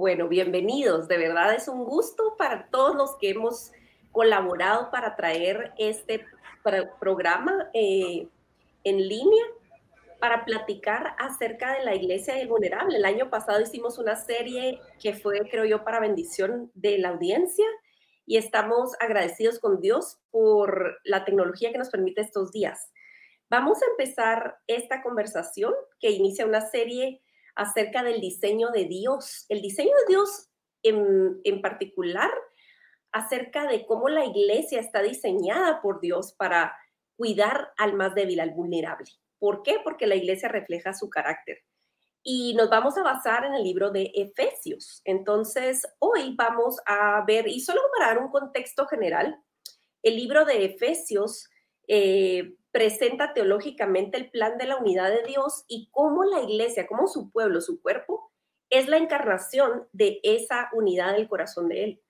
Bueno, bienvenidos. De verdad es un gusto para todos los que hemos colaborado para traer este programa eh, en línea para platicar acerca de la iglesia del vulnerable. El año pasado hicimos una serie que fue, creo yo, para bendición de la audiencia y estamos agradecidos con Dios por la tecnología que nos permite estos días. Vamos a empezar esta conversación que inicia una serie acerca del diseño de Dios. El diseño de Dios en, en particular acerca de cómo la iglesia está diseñada por Dios para cuidar al más débil, al vulnerable. ¿Por qué? Porque la iglesia refleja su carácter. Y nos vamos a basar en el libro de Efesios. Entonces, hoy vamos a ver, y solo para dar un contexto general, el libro de Efesios eh, presenta teológicamente el plan de la unidad de Dios y cómo la iglesia, cómo su pueblo, su cuerpo, es la encarnación de esa unidad del corazón de Él.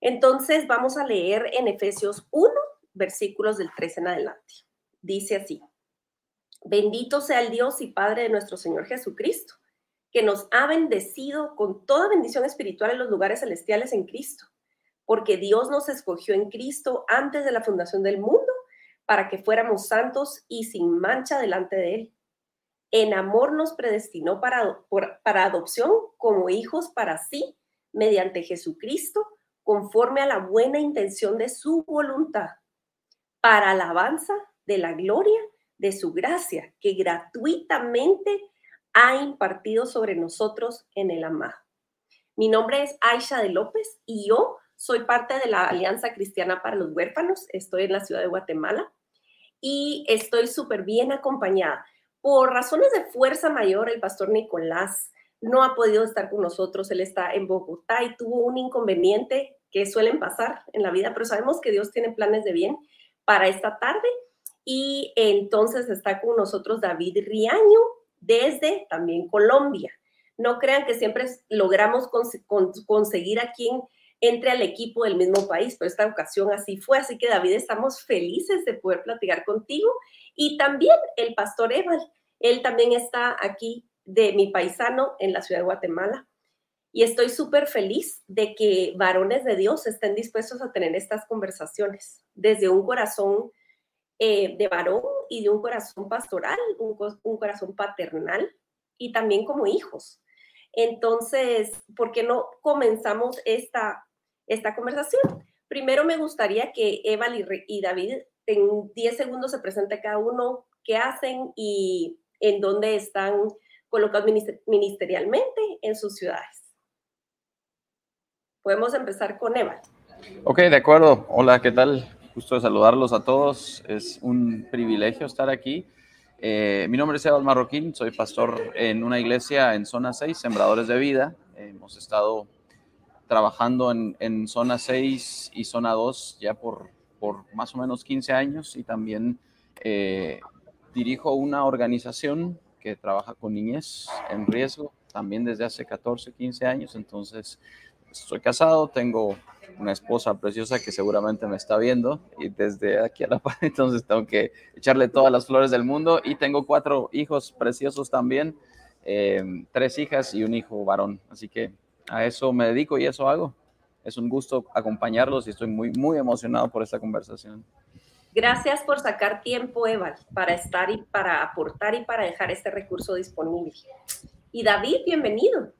Entonces, vamos a leer en Efesios 1, versículos del 3 en adelante. Dice así. Bendito sea el Dios y Padre de nuestro Señor Jesucristo, que nos ha bendecido con toda bendición espiritual en los lugares celestiales en Cristo, porque Dios nos escogió en Cristo antes de la fundación del mundo para que fuéramos santos y sin mancha delante de Él. En amor nos predestinó para, para adopción como hijos para sí, mediante Jesucristo, conforme a la buena intención de su voluntad, para alabanza de la gloria de su gracia que gratuitamente ha impartido sobre nosotros en el amado. Mi nombre es Aisha de López y yo soy parte de la Alianza Cristiana para los Huérfanos. Estoy en la ciudad de Guatemala y estoy súper bien acompañada. Por razones de fuerza mayor, el pastor Nicolás no ha podido estar con nosotros. Él está en Bogotá y tuvo un inconveniente que suelen pasar en la vida, pero sabemos que Dios tiene planes de bien para esta tarde y entonces está con nosotros David Riaño desde también Colombia. No crean que siempre logramos conseguir a quien entre al equipo del mismo país, pero esta ocasión así fue. Así que David, estamos felices de poder platicar contigo. Y también el pastor Eval, él también está aquí de mi paisano en la ciudad de Guatemala. Y estoy súper feliz de que varones de Dios estén dispuestos a tener estas conversaciones desde un corazón eh, de varón y de un corazón pastoral, un, corazón paternal y también como hijos. Entonces, ¿por qué no comenzamos esta, esta conversación? Primero me gustaría que Eva y, David en 10 segundos se presente cada uno qué hacen y en dónde están colocados ministerialmente en sus ciudades. Podemos empezar con Eva. Ok, de acuerdo. Hola, ¿qué tal? Gusto de saludarlos a todos. Es un privilegio estar aquí. Eh, mi nombre es Eva Marroquín, soy pastor en una iglesia en Zona 6, Sembradores de Vida. hemos estado trabajando en, Zona 6 y Zona 2 ya por, por más o menos 15 años y también eh, dirijo una organización que trabaja con niñez en riesgo también desde hace 14, 15 años. Entonces, estoy casado, tengo una esposa preciosa que seguramente me está viendo y desde aquí a la par, entonces tengo que echarle todas las flores del mundo y tengo cuatro hijos preciosos también, em, tres hijas y un hijo varón, así que a eso me dedico y eso hago. Es un gusto acompañarlos y estoy muy, muy emocionado por esta conversación. Gracias por sacar tiempo, Eva, para estar y para aportar y para dejar este recurso disponible. Y David, bienvenido.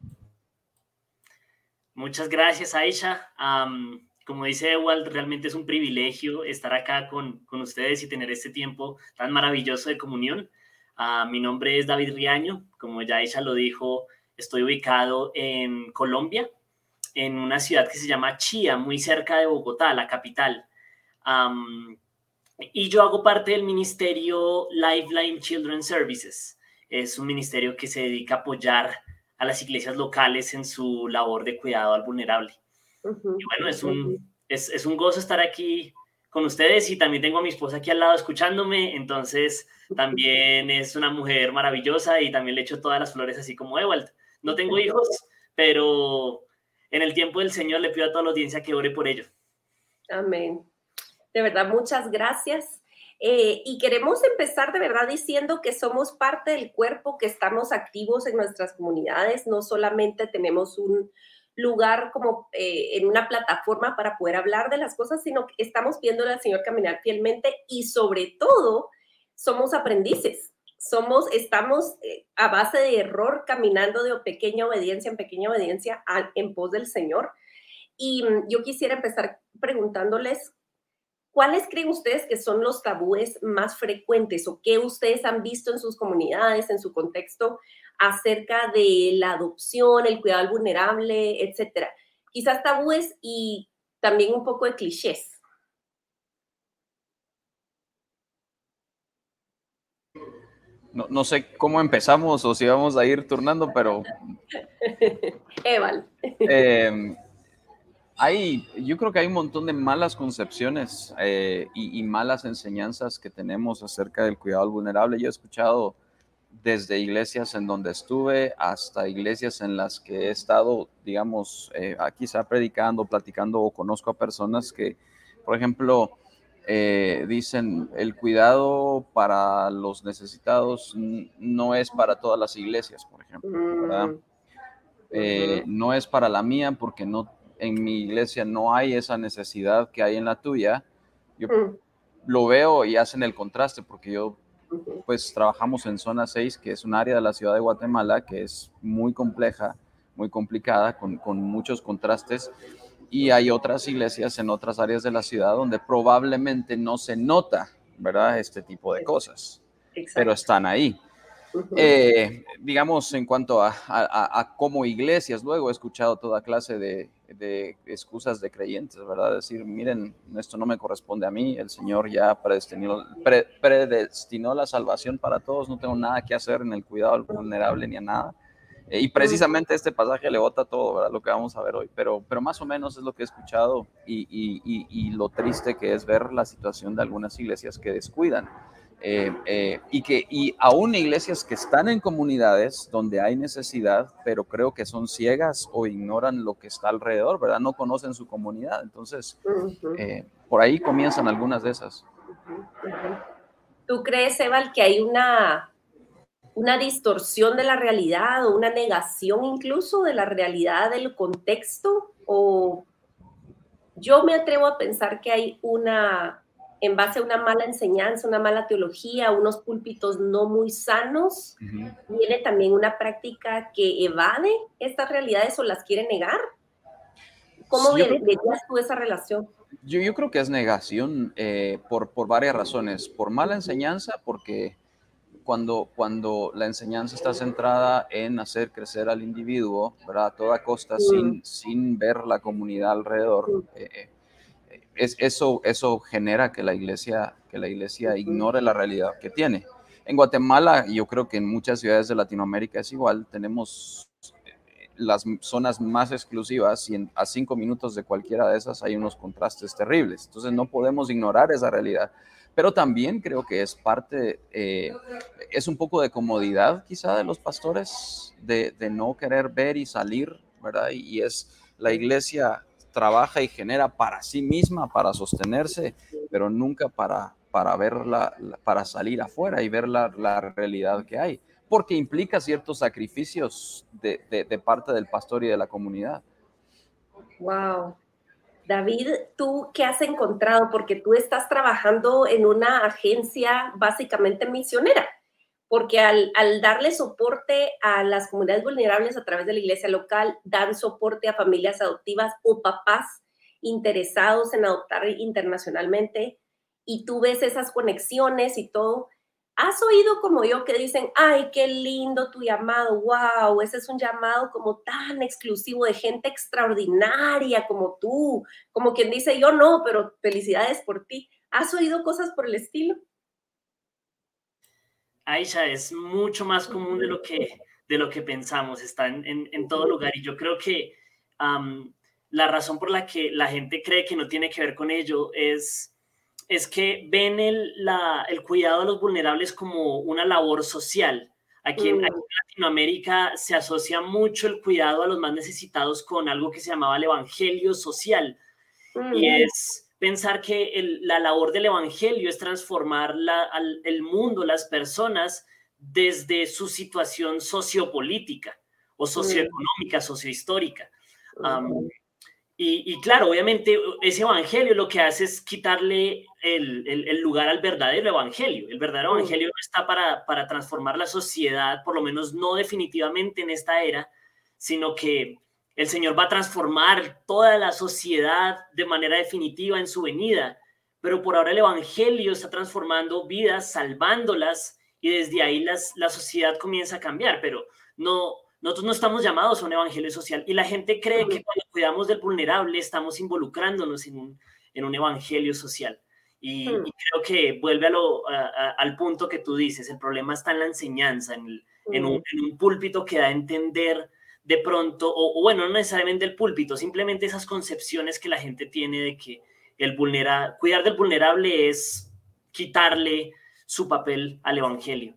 Muchas gracias, Aisha. como dice Ewald, realmente es un privilegio estar acá con, ustedes y tener este tiempo tan maravilloso de comunión. Ah, mi nombre es David Riaño, como ya Aisha lo dijo, estoy ubicado en Colombia, en una ciudad que se llama Chía, muy cerca de Bogotá, la capital. y yo hago parte del ministerio Lifeline Children Services. Es un ministerio que se dedica a apoyar a las iglesias locales en su labor de cuidado al vulnerable. Y bueno, es un, es, es un gozo estar aquí con ustedes y también tengo a mi esposa aquí al lado escuchándome, entonces también es una mujer maravillosa y también le echo todas las flores así como Ewald. No tengo hijos, pero en el tiempo del Señor le pido a toda la audiencia que ore por ello. Amén. De verdad, muchas gracias. Eh, y queremos empezar de verdad diciendo que somos parte del cuerpo, que estamos activos en nuestras comunidades, no solamente tenemos un lugar como eh, en una plataforma para poder hablar de las cosas, sino que estamos viendo al Señor caminar fielmente y sobre todo somos aprendices. Somos, estamos eh, a base de error caminando de pequeña obediencia en pequeña obediencia en pos del Señor. Y mm, yo quisiera empezar preguntándoles ¿Cuáles creen ustedes que son los tabúes más frecuentes o qué ustedes han visto en sus comunidades, en su contexto, acerca de la adopción, el cuidado vulnerable, etcétera? Quizás tabúes y también un poco de clichés. No, sé cómo empezamos o si vamos a ir turnando, pero... Eval. Eh, hay, yo creo que hay un montón de malas concepciones eh, y, malas enseñanzas que tenemos acerca del cuidado vulnerable. Yo he escuchado desde iglesias en donde estuve hasta iglesias en las que he estado, digamos, eh, quizá predicando, platicando o conozco a personas que, por ejemplo, eh, dicen el cuidado para los necesitados no es para todas las iglesias, por ejemplo, mm. no es para la mía porque no en mi iglesia no hay esa necesidad que hay en la tuya, yo mm. lo veo y hacen el contraste, porque yo, pues trabajamos en zona 6, que es un área de la ciudad de Guatemala que es muy compleja, muy complicada, con, muchos contrastes, y hay otras iglesias en otras áreas de la ciudad donde probablemente no se nota, ¿verdad? Este tipo de cosas, pero están ahí. Eh, digamos, en cuanto a, cómo iglesias, luego he escuchado toda clase de, excusas de creyentes, ¿verdad? Decir, miren, esto no me corresponde a mí, el Señor ya predestinó, predestinó la salvación para todos, no tengo nada que hacer en el cuidado al vulnerable ni a nada. Eh, y precisamente este pasaje le bota todo, ¿verdad? Lo que vamos a ver hoy, pero, pero más o menos es lo que he escuchado y lo triste que es ver la situación de algunas iglesias que descuidan eh, eh, y que y aún iglesias que están en comunidades donde hay necesidad, pero creo que son ciegas o ignoran lo que está alrededor, ¿verdad? No conocen su comunidad. Entonces, eh, por ahí comienzan algunas de esas. ¿Tú crees, Eval, que hay una, una distorsión de la realidad o una negación incluso de la realidad del contexto? ¿O yo me atrevo a pensar que hay una en base a una mala enseñanza, una mala teología, unos púlpitos no muy sanos, viene también una práctica que evade estas realidades o las quiere negar. ¿Cómo verías tú esa relación? Yo, yo creo que es negación eh, por, por varias razones. Por mala enseñanza, porque cuando, cuando la enseñanza está centrada en hacer crecer al individuo, ¿verdad? A toda costa, sin, sin ver la comunidad alrededor, eh, es, eso, eso genera que la iglesia, que la iglesia ignore la realidad que tiene. En Guatemala, y yo creo que en muchas ciudades de Latinoamérica es igual, tenemos eh, las zonas más exclusivas y a cinco minutos de cualquiera de esas hay unos contrastes terribles. Entonces no podemos ignorar esa realidad. Pero también creo que es parte, eh, es un poco de comodidad quizá de los pastores de, de no querer ver y salir, ¿verdad? Y, y es la iglesia trabaja y genera para sí misma, para sostenerse, pero nunca para, para, verla, para salir afuera y ver la, la realidad que hay, porque implica ciertos sacrificios de, de, parte del pastor y de la comunidad. Wow. David, ¿tú qué has encontrado? Porque tú estás trabajando en una agencia básicamente misionera porque al, darle soporte a las comunidades vulnerables a través de la iglesia local, dan soporte a familias adoptivas o papás interesados en adoptar internacionalmente, y tú ves esas conexiones y todo, ¿has oído como yo que dicen, ay, qué lindo tu llamado, wow, ese es un llamado como tan exclusivo de gente extraordinaria como tú, como quien dice, yo no, pero felicidades por ti? ¿Has oído cosas por el estilo? Aisha, es mucho más común de lo que, de lo que pensamos, está en, todo lugar. Y yo creo que la razón por la que la gente cree que no tiene que ver con ello es, es que ven el, el cuidado de los vulnerables como una labor social. Aquí en, mm. Latinoamérica se asocia mucho el cuidado a los más necesitados con algo que se llamaba el evangelio social. Y mm. es pensar que la labor del evangelio es transformar el mundo, las personas, desde su situación sociopolítica o socioeconómica, sociohistórica. y, claro, obviamente ese evangelio lo que hace es quitarle el, lugar al verdadero evangelio. El verdadero mm. evangelio no está para, para transformar la sociedad, por lo menos no definitivamente en esta era, sino que el Señor va a transformar toda la sociedad de manera definitiva en su venida. Pero por ahora el evangelio está transformando vidas, salvándolas y desde ahí las, la sociedad comienza a cambiar, pero no, nosotros no estamos llamados a un evangelio social y la gente cree que cuando cuidamos del vulnerable estamos involucrándonos en un, en un evangelio social. Y, hmm. creo que vuelve a lo, al punto que tú dices, el problema está en la enseñanza, en, en, un, en, un, púlpito que da a entender de pronto, o, bueno, no necesariamente el púlpito, simplemente esas concepciones que la gente tiene de que el vulnera, cuidar del vulnerable es quitarle su papel al Evangelio.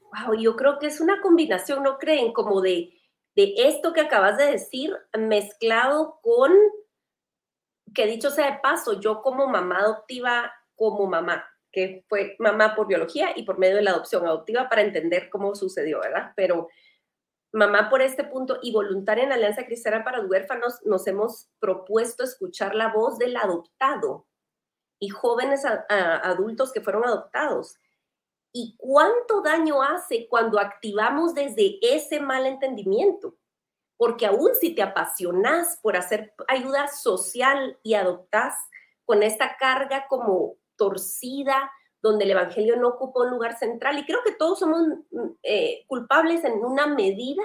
Wow, yo creo que es una combinación, ¿no creen? Como de, de esto que acabas de decir, mezclado con, que dicho sea de paso, yo como mamá adoptiva, como mamá, que fue mamá por biología y por medio de la adopción adoptiva para entender cómo sucedió, ¿verdad? Pero mamá por este punto y voluntaria en Alianza Cristiana para los Huérfanos, nos hemos propuesto escuchar la voz del adoptado y jóvenes adultos que fueron adoptados y cuánto daño hace cuando activamos desde ese mal entendimiento. Porque aún si te apasionas por hacer ayuda social y adoptas con esta carga como torcida, donde el Evangelio no ocupa un lugar central, y creo que todos somos mm, eh, culpables en una medida,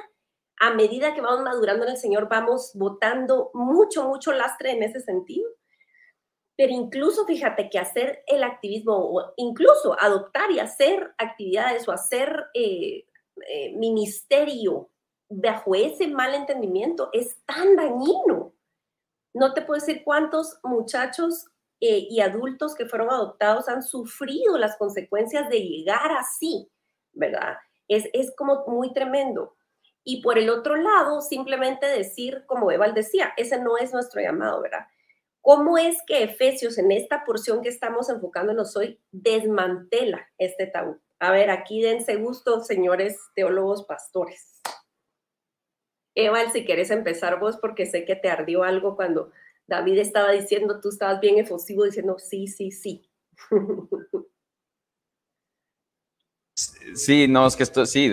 a medida que vamos madurando en el Señor, vamos botando mucho, mucho lastre en ese sentido. Pero incluso fíjate que hacer el activismo o incluso adoptar y hacer actividades o hacer eh, eh, ministerio bajo ese mal entendimiento es tan dañino. No te puedo decir cuántos muchachos eh, y adultos que fueron adoptados han sufrido las consecuencias de llegar así, ¿verdad? Es, es como muy tremendo. Y por el otro lado, simplemente decir, como Eval decía, ese no es nuestro llamado, ¿verdad? ¿Cómo es que Efesios, en esta porción que estamos enfocándonos hoy, desmantela este tabú? A ver, aquí dense gusto, señores teólogos pastores. Eval, si quieres empezar vos, porque sé que te ardió algo cuando David estaba diciendo, tú estabas bien efusivo diciendo, sí, sí, sí. Sí, no, es que esto, sí,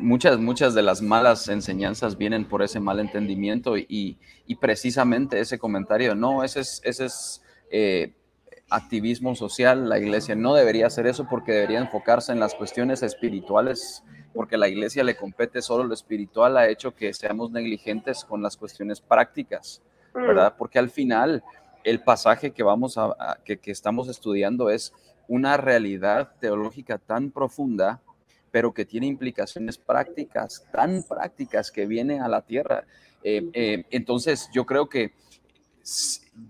muchas, muchas de las malas enseñanzas vienen por ese mal entendimiento y, precisamente ese comentario, no, ese es, ese es eh, activismo social, la iglesia no debería hacer eso porque debería enfocarse en las cuestiones espirituales, porque la iglesia le compete solo lo espiritual, ha hecho que seamos negligentes con las cuestiones prácticas. ¿Verdad? Porque al final el pasaje que vamos a, que, que estamos estudiando es una realidad teológica tan profunda, pero que tiene implicaciones prácticas, tan prácticas que vienen a la tierra. Eh, eh, entonces, yo creo que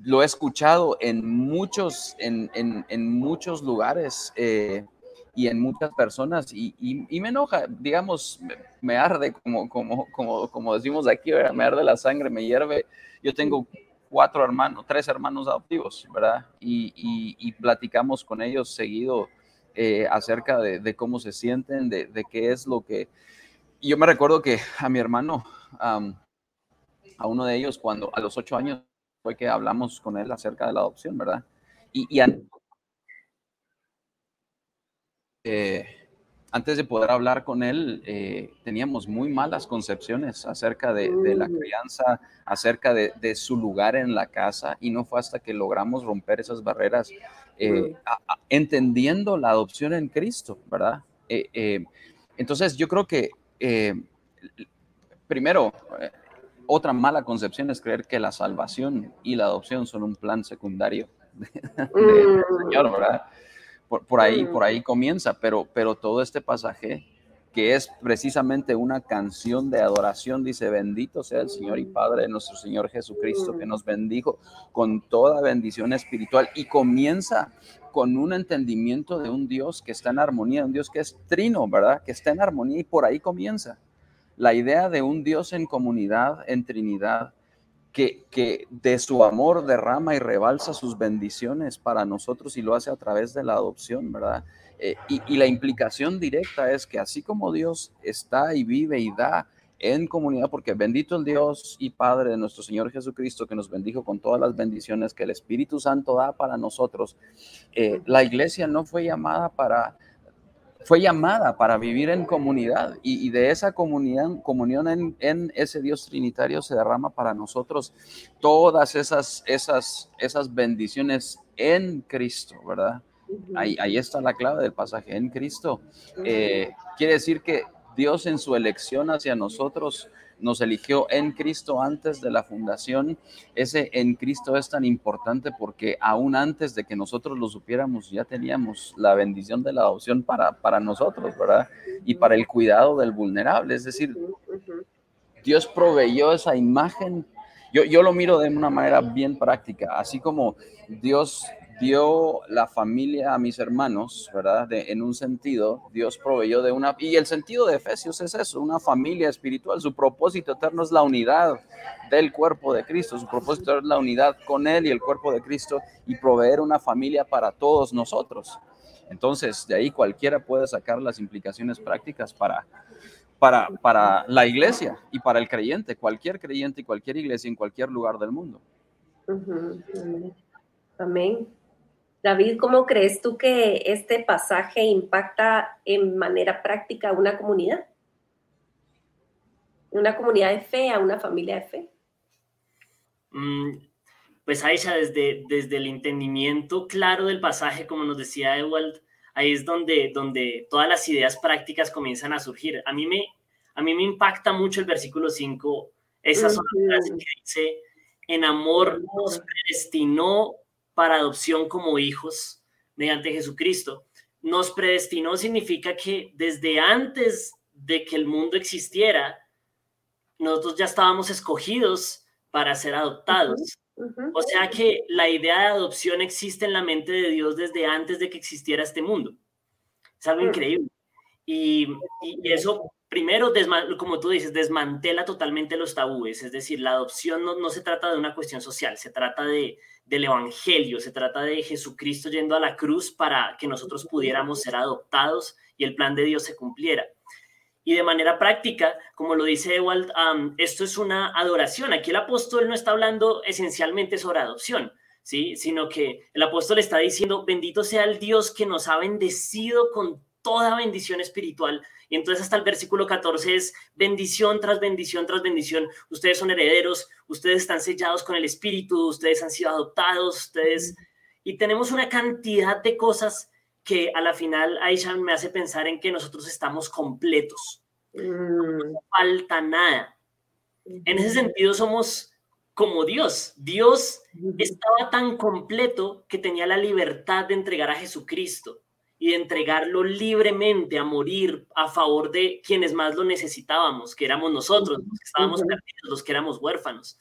lo he escuchado en muchos, en, muchos lugares eh, y en muchas personas y, me enoja, digamos, me, arde, como, como, como, como decimos aquí, me arde la sangre, me hierve. Yo tengo cuatro hermanos, tres hermanos adoptivos, ¿verdad? Y, platicamos con ellos seguido eh, acerca de, cómo se sienten, de, qué es lo que... Y yo me recuerdo que a mi hermano, a uno de ellos, cuando a los ocho años fue que hablamos con él acerca de la adopción, ¿verdad? Y, y eh, antes de poder hablar con él, eh, teníamos muy malas concepciones acerca de, la mm. crianza, acerca de, su lugar en la casa, y no fue hasta que logramos romper esas barreras, eh, mm. entendiendo la adopción en Cristo, ¿verdad? Entonces, yo creo que, primero, otra mala concepción es creer que la salvación y la adopción son un plan secundario del mm. Señor, ¿verdad? Por, ahí, por ahí comienza, pero, pero todo este pasaje que es precisamente una canción de adoración, dice, bendito sea el Señor y Padre de nuestro Señor Jesucristo, que nos bendijo con toda bendición espiritual y comienza con un entendimiento de un Dios que está en armonía, un Dios que es trino, ¿verdad? Que está en armonía y por ahí comienza. La idea de un Dios en comunidad, en Trinidad, que, que, de su amor derrama y rebalsa sus bendiciones para nosotros y lo hace a través de la adopción, ¿verdad? Eh, y, la implicación directa es que así como Dios está y vive y da en comunidad, porque bendito el Dios y Padre de nuestro Señor Jesucristo, que nos bendijo con todas las bendiciones que el Espíritu Santo da para nosotros, eh, la iglesia no fue llamada para fue llamada para vivir en comunidad y, de esa comunidad, comunión en, en, ese Dios trinitario se derrama para nosotros todas esas, esas, esas bendiciones en Cristo, ¿verdad? Ahí, está la clave del pasaje en Cristo. Eh, quiere decir que Dios en su elección hacia nosotros nos eligió en Cristo antes de la fundación. Ese en Cristo es tan importante porque aún antes de que nosotros lo supiéramos, ya teníamos la bendición de la adopción para, para nosotros, ¿verdad? Y para el cuidado del vulnerable. Es decir, Dios proveyó esa imagen. Yo, yo lo miro de una manera bien práctica, así como Dios dio la familia a mis hermanos, ¿verdad? en un sentido, Dios proveyó de una, y el sentido de Efesios es eso, una familia espiritual, su propósito eterno es la unidad del cuerpo de Cristo, su propósito es la unidad con Él y el cuerpo de Cristo y proveer una familia para todos nosotros. Entonces, de ahí cualquiera puede sacar las implicaciones prácticas para, para, para la iglesia y para el creyente, cualquier creyente y cualquier iglesia en cualquier lugar del mundo. Amén. David, ¿cómo crees tú que este pasaje impacta en manera práctica a una comunidad? Una comunidad de fe, a una familia de fe. Mm, pues Aisha, desde, desde el entendimiento claro del pasaje, como nos decía Ewald, ahí es donde, donde todas las ideas prácticas comienzan a surgir. A mí me, a mí me impacta mucho el versículo 5, esa uh que dice, en amor nos predestinó para adopción como hijos mediante Jesucristo. Nos predestinó significa que desde antes de que el mundo existiera, nosotros ya estábamos escogidos para ser adoptados. O sea que la idea de adopción existe en la mente de Dios desde antes de que existiera este mundo. Es algo mm. increíble. Y, y, eso primero, como tú dices, desmantela totalmente los tabúes. Es decir, la adopción no, no se trata de una cuestión social, se trata de, del Evangelio, se trata de Jesucristo yendo a la cruz para que nosotros pudiéramos ser adoptados y el plan de Dios se cumpliera. Y de manera práctica, como lo dice Ewald, esto es una adoración. Aquí el apóstol no está hablando esencialmente sobre adopción, ¿sí? sino que el apóstol está diciendo, bendito sea el Dios que nos ha bendecido con toda bendición espiritual y entonces hasta el versículo 14 es bendición tras bendición tras bendición. Ustedes son herederos, ustedes están sellados con el Espíritu, ustedes han sido adoptados, ustedes... Y tenemos una cantidad de cosas que a la final Aisha me hace pensar en que nosotros estamos completos. No mm. falta nada. En ese sentido somos como Dios. Dios estaba tan completo que tenía la libertad de entregar a Jesucristo y de entregarlo libremente a morir a favor de quienes más lo necesitábamos, que éramos nosotros, los que estábamos perdidos, los que éramos huérfanos.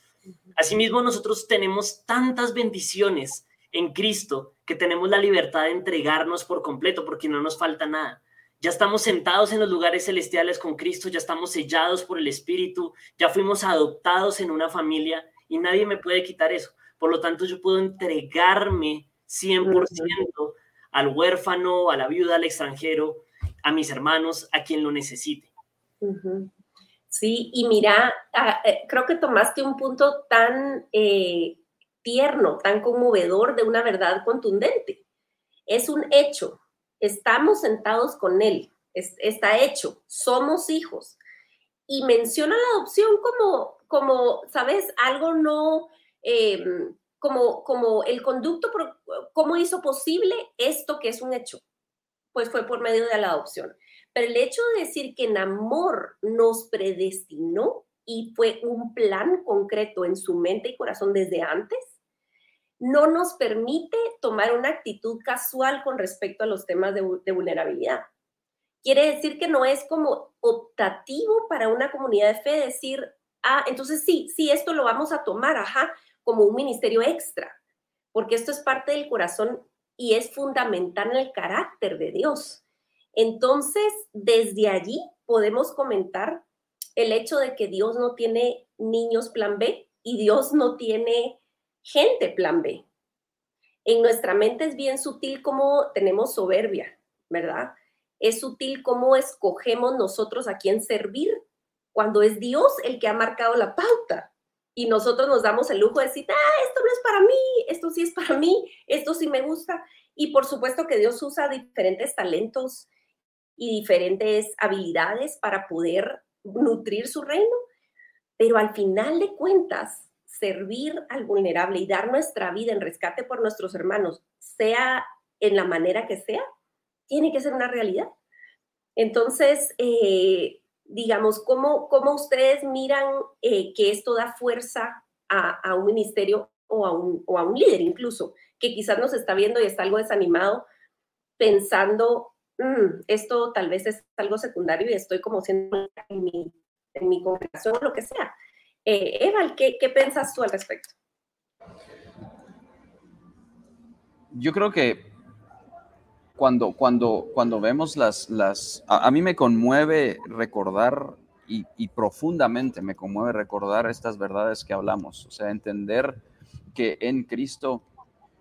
Asimismo, nosotros tenemos tantas bendiciones en Cristo que tenemos la libertad de entregarnos por completo porque no nos falta nada. Ya estamos sentados en los lugares celestiales con Cristo, ya estamos sellados por el Espíritu, ya fuimos adoptados en una familia y nadie me puede quitar eso. Por lo tanto, yo puedo entregarme 100% al huérfano, a la viuda, al extranjero, a mis hermanos, a quien lo necesite. Sí, y mira, ah, eh, creo que tomaste un punto tan eh, tierno, tan conmovedor de una verdad contundente. Es un hecho, estamos sentados con Él, está hecho, somos hijos. Y menciona la adopción como, como ¿sabes? Algo no... Em, como, como el conducto, cómo hizo posible esto que es un hecho, pues fue por medio de la adopción. Pero el hecho de decir que en amor nos predestinó y fue un plan concreto en su mente y corazón desde antes, no nos permite tomar una actitud casual con respecto a los temas de, de vulnerabilidad. quiere decir que no es como optativo para una comunidad de fe decir, ah, entonces sí, sí, esto lo vamos a tomar, ajá, como un ministerio extra, porque esto es parte del corazón y es fundamental en el carácter de Dios. Entonces, desde allí podemos comentar el hecho de que Dios no tiene niños plan B y Dios no tiene gente plan B. En nuestra mente es bien sutil cómo tenemos soberbia, ¿verdad? Es sutil cómo escogemos nosotros a quién servir cuando es Dios el que ha marcado la pauta y nosotros nos damos el lujo de decir, ah, esto no es para mí, esto sí es para mí, esto sí me gusta. Y por supuesto que Dios usa diferentes talentos y diferentes habilidades para poder nutrir su reino, pero al final de cuentas, servir al vulnerable y dar nuestra vida en rescate por nuestros hermanos, sea en la manera que sea, tiene que ser una realidad. Entonces, eh, digamos, ¿cómo, cómo ustedes miran eh, que esto da fuerza a, un ministerio o a un, o a un líder incluso, que quizás nos está viendo y está algo desanimado, pensando, mm, esto tal vez es algo secundario y estoy como siendo en mi, en mi congregación o lo que sea. Eh, Eval, ¿qué, ¿qué piensas tú al respecto? Yo creo que cuando, cuando, cuando vemos las, las a, mí me conmueve recordar y, y, profundamente me conmueve recordar estas verdades que hablamos, o sea, entender que en Cristo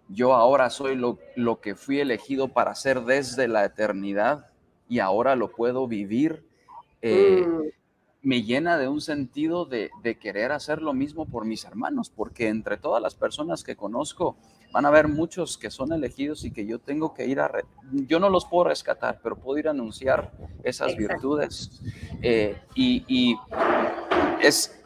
yo ahora soy lo, lo que fui elegido para hacer desde la eternidad y ahora lo puedo vivir. Eh, mm. Me llena de un sentido de, de querer hacer lo mismo por mis hermanos, porque entre todas las personas que conozco, van a haber muchos que son elegidos y que yo tengo que ir a, yo no los puedo rescatar, pero puedo ir a anunciar esas virtudes. Eh, y, es,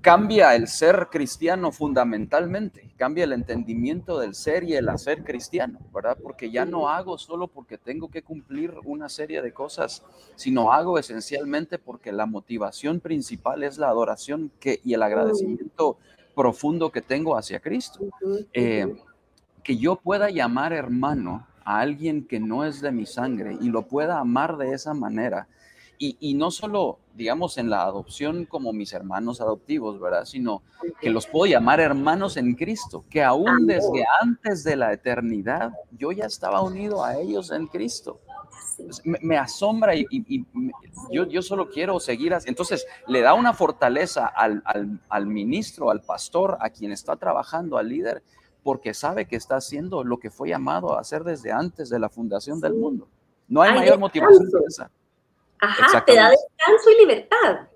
cambia el ser cristiano fundamentalmente, cambia el entendimiento del ser y el hacer cristiano, ¿verdad? Porque ya no hago solo porque tengo que cumplir una serie de cosas, sino hago esencialmente porque la motivación principal es la adoración que, y el agradecimiento profundo que tengo hacia Cristo. Eh, que yo pueda llamar hermano a alguien que no es de mi sangre y lo pueda amar de esa manera. Y, no solo, digamos, en la adopción como mis hermanos adoptivos, ¿verdad? Sino que los puedo llamar hermanos en Cristo, que aún desde antes de la eternidad yo ya estaba unido a ellos en Cristo. Me, asombra y, yo, yo, solo quiero seguir. Así. Entonces, le da una fortaleza al, al, ministro, al pastor, a quien está trabajando, al líder, porque sabe que está haciendo lo que fue llamado a hacer desde antes de la fundación del mundo. No hay, mayor motivación que esa. Ajá, te da descanso y libertad.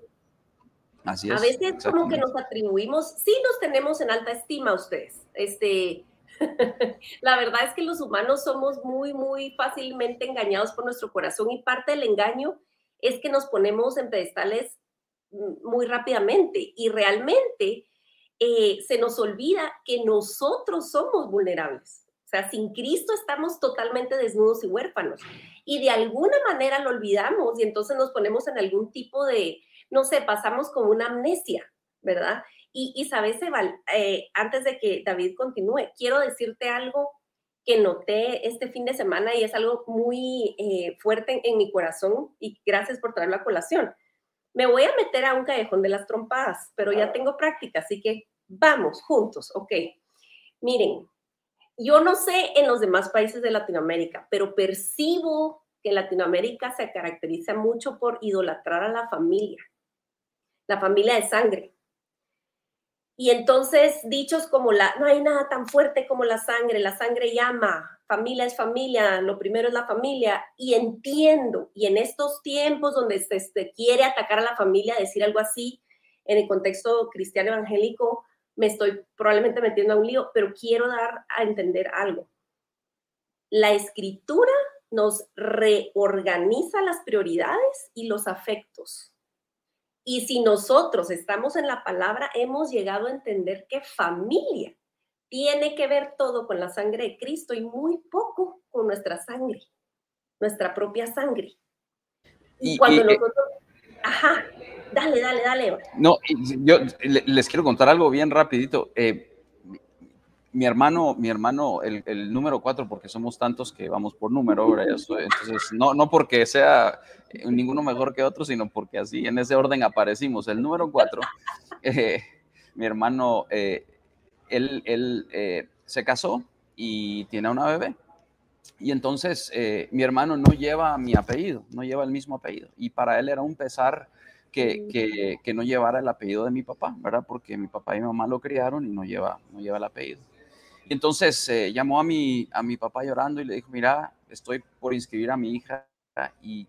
Así es. A veces como que nos atribuimos, sí nos tenemos en alta estima ustedes, este, la verdad es que los humanos somos muy, muy fácilmente engañados por nuestro corazón y parte del engaño es que nos ponemos en pedestales mm, muy rápidamente y realmente eh, se nos olvida que nosotros somos vulnerables. O sea, sin Cristo estamos totalmente desnudos y huérfanos. Y de alguna manera lo olvidamos y entonces nos ponemos en algún tipo de, no sé, pasamos como una amnesia, ¿verdad? Y, sabes, Eval, eh, antes de que David continúe, quiero decirte algo que noté este fin de semana y es algo muy eh, fuerte en, mi corazón y gracias por traerlo a colación. Me voy a meter a un callejón de las trompadas, pero ya tengo práctica, así que vamos juntos, ok. Miren, yo no sé en los demás países de Latinoamérica, pero percibo que Latinoamérica se caracteriza mucho por idolatrar a la familia, la familia de sangre. Y entonces, dichos como la, no hay nada tan fuerte como la sangre, la sangre llama, familia es familia, lo primero es la familia. Y entiendo, y en estos tiempos donde se, quiere atacar a la familia, decir algo así, en el contexto cristiano evangélico, me estoy probablemente metiendo a un lío, pero quiero dar a entender algo. La escritura nos reorganiza las prioridades y los afectos. Y si nosotros estamos en la palabra, hemos llegado a entender que familia tiene que ver todo con la sangre de Cristo y muy poco con nuestra sangre, nuestra propia sangre. Y, cuando nosotros... Ajá, dale, dale, dale. No, yo les quiero contar algo bien rapidito. Eh, mi hermano, mi hermano, el, el, número cuatro, porque somos tantos que vamos por número, entonces no, no porque sea ninguno mejor que otro, sino porque así en ese orden aparecimos. El número cuatro, eh, mi hermano, eh, él, él eh, se casó y tiene una bebé. Y entonces mi hermano no lleva mi apellido, no lleva el mismo apellido. Y para él era un pesar que, que, que, no llevara el apellido de mi papá, ¿verdad? Porque mi papá y mi mamá lo criaron y no lleva, no lleva el apellido. Y entonces eh, llamó a mi, a mi papá llorando y le dijo, mira, estoy por inscribir a mi hija y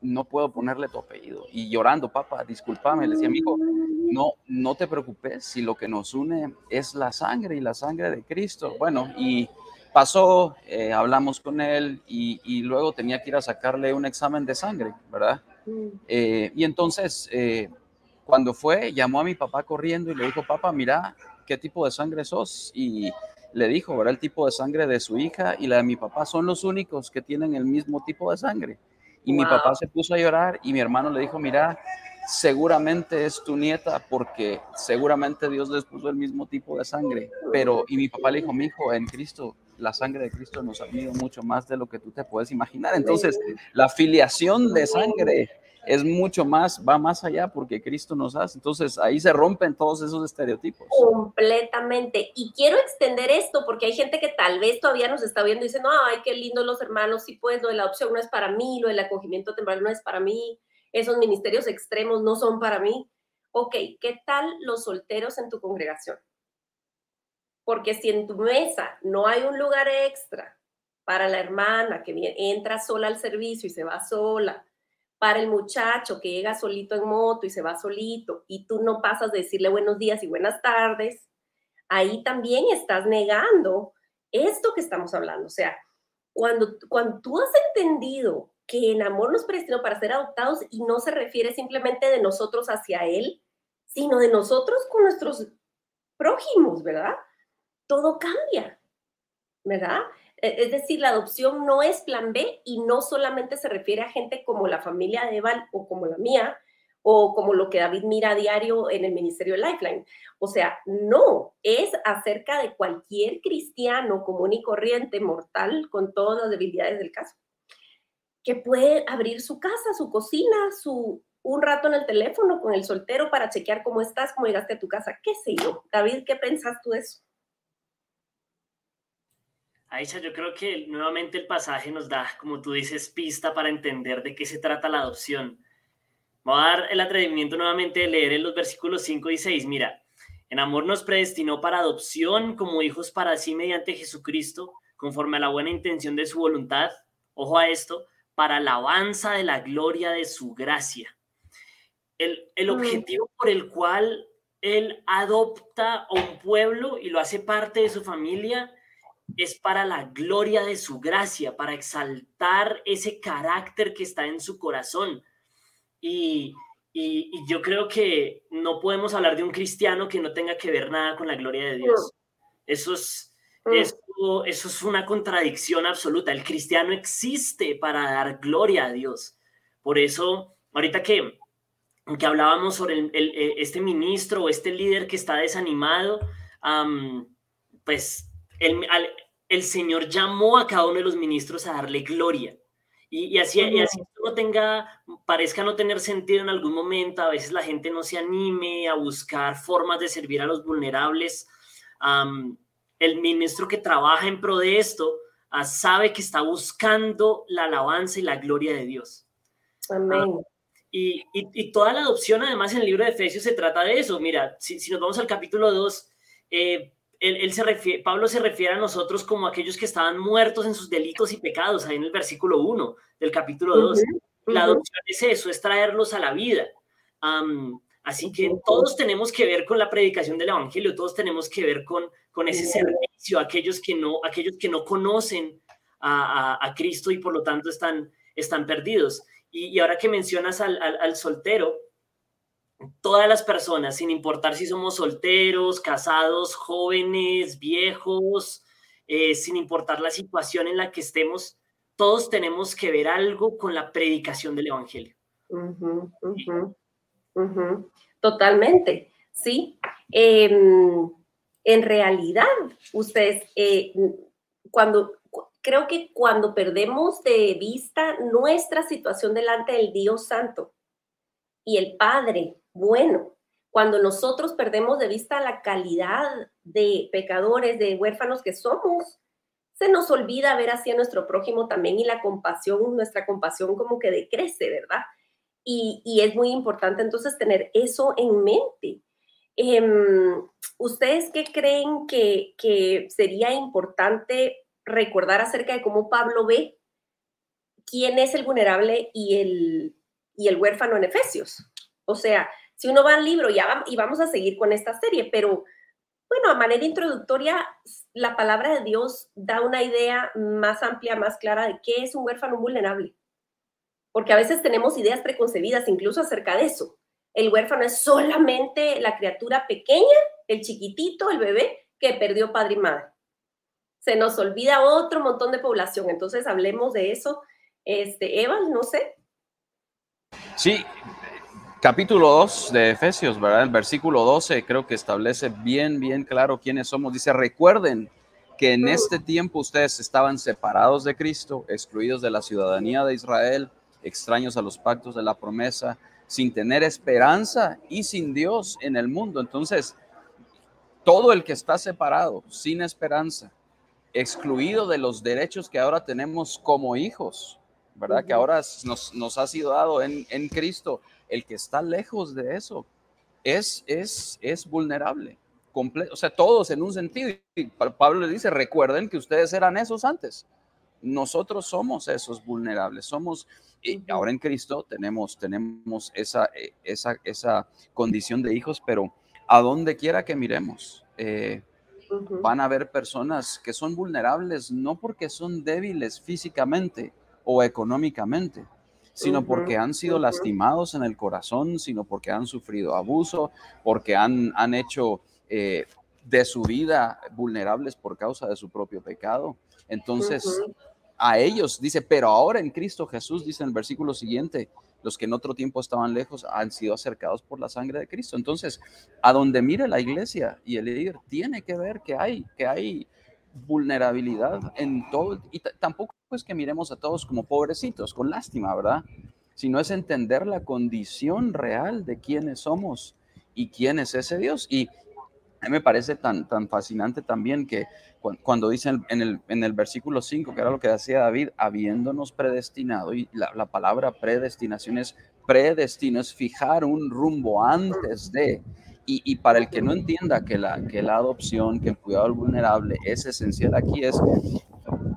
no puedo ponerle tu apellido. Y llorando, papá, discúlpame, le decía, amigo, no, no te preocupes, si lo que nos une es la sangre y la sangre de Cristo. Bueno, y pasó, eh, hablamos con él y, y, luego tenía que ir a sacarle un examen de sangre, ¿verdad? Eh, y entonces, cuando fue, llamó a mi papá corriendo y le dijo, papá, mira, qué tipo de sangre sos y le dijo, ¿verdad? El tipo de sangre de su hija y la de mi papá son los únicos que tienen el mismo tipo de sangre. Y mi papá se puso a llorar y mi hermano le dijo, mira, seguramente es tu nieta porque seguramente Dios les puso el mismo tipo de sangre. Pero, y mi papá le dijo, mi hijo, en Cristo, la sangre de Cristo nos ha unido mucho más de lo que tú te puedes imaginar. Entonces, la filiación de sangre es mucho más, va más allá porque Cristo nos hace. Entonces ahí se rompen todos esos estereotipos. Completamente. Y quiero extender esto porque hay gente que tal vez todavía nos está viendo y dice, no, ay, qué lindo los hermanos, sí, pues lo de la adopción no es para mí, lo del acogimiento temporal no es para mí, esos ministerios extremos no son para mí. Ok, ¿qué tal los solteros en tu congregación? Porque si en tu mesa no hay un lugar extra para la hermana que entra sola al servicio y se va sola, para el muchacho que llega solito en moto y se va solito y tú no pasas de decirle buenos días y buenas tardes, ahí también estás negando esto que estamos hablando. O sea, cuando, cuando tú has entendido que en amor nos predestinó para ser adoptados y no se refiere simplemente de nosotros hacia Él, sino de nosotros con nuestros prójimos, ¿verdad? Todo cambia, ¿verdad? E, es decir, la adopción no es plan B y no solamente se refiere a gente como la familia de Evan o como la mía o como lo que David mira a diario en el Ministerio de Lifeline. O sea, no, es acerca de cualquier cristiano común y corriente, mortal, con todas las debilidades del caso, que puede abrir su casa, su cocina, su un rato en el teléfono con el soltero para chequear cómo estás, cómo llegaste a tu casa, qué sé yo. David, ¿qué pensás tú de eso? Aisha, yo creo que nuevamente el pasaje nos da, como tú dices, pista para entender de qué se trata la adopción. Voy a dar el atrevimiento nuevamente de leer en los versículos 5 y 6. Mira, en amor nos predestinó para adopción como hijos para sí mediante Jesucristo, conforme a la buena intención de su voluntad. Ojo a esto, para alabanza de la gloria de su gracia. El, el mm. objetivo por el cual Él adopta a un pueblo y lo hace parte de su familia es para la gloria de su gracia, para exaltar ese carácter que está en su corazón. Y, yo creo que no podemos hablar de un cristiano que no tenga que ver nada con la gloria de Dios. Eso es, mm. eso, eso es una contradicción absoluta. El cristiano existe para dar gloria a Dios. Por eso, ahorita que, que hablábamos sobre el, e, este ministro o este líder que está desanimado, pues el, el Señor llamó a cada uno de los ministros a darle gloria. Y, así, y así no tenga, parezca no tener sentido en algún momento, a veces la gente no se anime a buscar formas de servir a los vulnerables. el ministro que trabaja en pro de esto ah, sabe que está buscando la alabanza y la gloria de Dios. Amén. y, y, toda la adopción, además, en el libro de Efesios se trata de eso. Mira, si, si nos vamos al capítulo 2, eh, él, se refiere, Pablo se refiere a nosotros como aquellos que estaban muertos en sus delitos y pecados, ahí en el versículo 1 del capítulo 2. La adopción es eso, es traerlos a la vida. así que todos tenemos que ver con la predicación del Evangelio, todos tenemos que ver con, con ese servicio, aquellos que no, aquellos que no conocen a, Cristo y por lo tanto están, están perdidos. Y, ahora que mencionas al, al soltero, todas las personas, sin importar si somos solteros, casados, jóvenes, viejos, eh, sin importar la situación en la que estemos, todos tenemos que ver algo con la predicación del Evangelio. Totalmente, sí. Em, en realidad, ustedes, eh, cuando, creo que cuando perdemos de vista nuestra situación delante del Dios Santo y el Padre bueno, cuando nosotros perdemos de vista la calidad de pecadores, de huérfanos que somos, se nos olvida ver hacia nuestro prójimo también y la compasión, nuestra compasión como que decrece, ¿verdad? Y, es muy importante entonces tener eso en mente. Em, ¿Ustedes qué creen que, que sería importante recordar acerca de cómo Pablo ve quién es el vulnerable y el, y el huérfano en Efesios? O sea, si uno va al libro, ya y vamos a seguir con esta serie, pero bueno, a manera introductoria, la palabra de Dios da una idea más amplia, más clara de qué es un huérfano vulnerable. Porque a veces tenemos ideas preconcebidas incluso acerca de eso. El huérfano es solamente la criatura pequeña, el chiquitito, el bebé que perdió padre y madre. Se nos olvida otro montón de población. Entonces hablemos de eso. Este, Eva, no sé. Sí, capítulo 2 de Efesios, ¿verdad? El versículo 12 creo que establece bien, bien claro quiénes somos. Dice, recuerden que en este tiempo ustedes estaban separados de Cristo, excluidos de la ciudadanía de Israel, extraños a los pactos de la promesa, sin tener esperanza y sin Dios en el mundo. Entonces, todo el que está separado, sin esperanza, excluido de los derechos que ahora tenemos como hijos, ¿verdad? Que ahora nos, nos ha sido dado en, en Cristo, el que está lejos de eso es, es, es vulnerable. o sea, todos en un sentido. Y Pablo le dice, recuerden que ustedes eran esos antes. Nosotros somos esos vulnerables. Somos, y ahora en Cristo tenemos, tenemos esa, eh, esa, esa condición de hijos, pero a donde quiera que miremos, eh, van a haber personas que son vulnerables no porque son débiles físicamente o económicamente, sino porque han sido lastimados en el corazón, sino porque han sufrido abuso, porque han, han hecho eh, de su vida vulnerables por causa de su propio pecado. Entonces, a ellos dice, pero ahora en Cristo Jesús, dice en el versículo siguiente, los que en otro tiempo estaban lejos han sido acercados por la sangre de Cristo. Entonces, a donde mire la iglesia y el líder, tiene que ver que hay, que hay vulnerabilidad en todo, y tampoco es que miremos a todos como pobrecitos, con lástima, ¿verdad? Sino es entender la condición real de quiénes somos y quién es ese Dios. Y a mí me parece tan, tan fascinante también que cuando dicen en el, en el versículo 5, que era lo que decía David, habiéndonos predestinado, y la, la palabra predestinación es predestino, es fijar un rumbo antes de, y, para el que no entienda que la, que la adopción, que el cuidado vulnerable es esencial aquí, es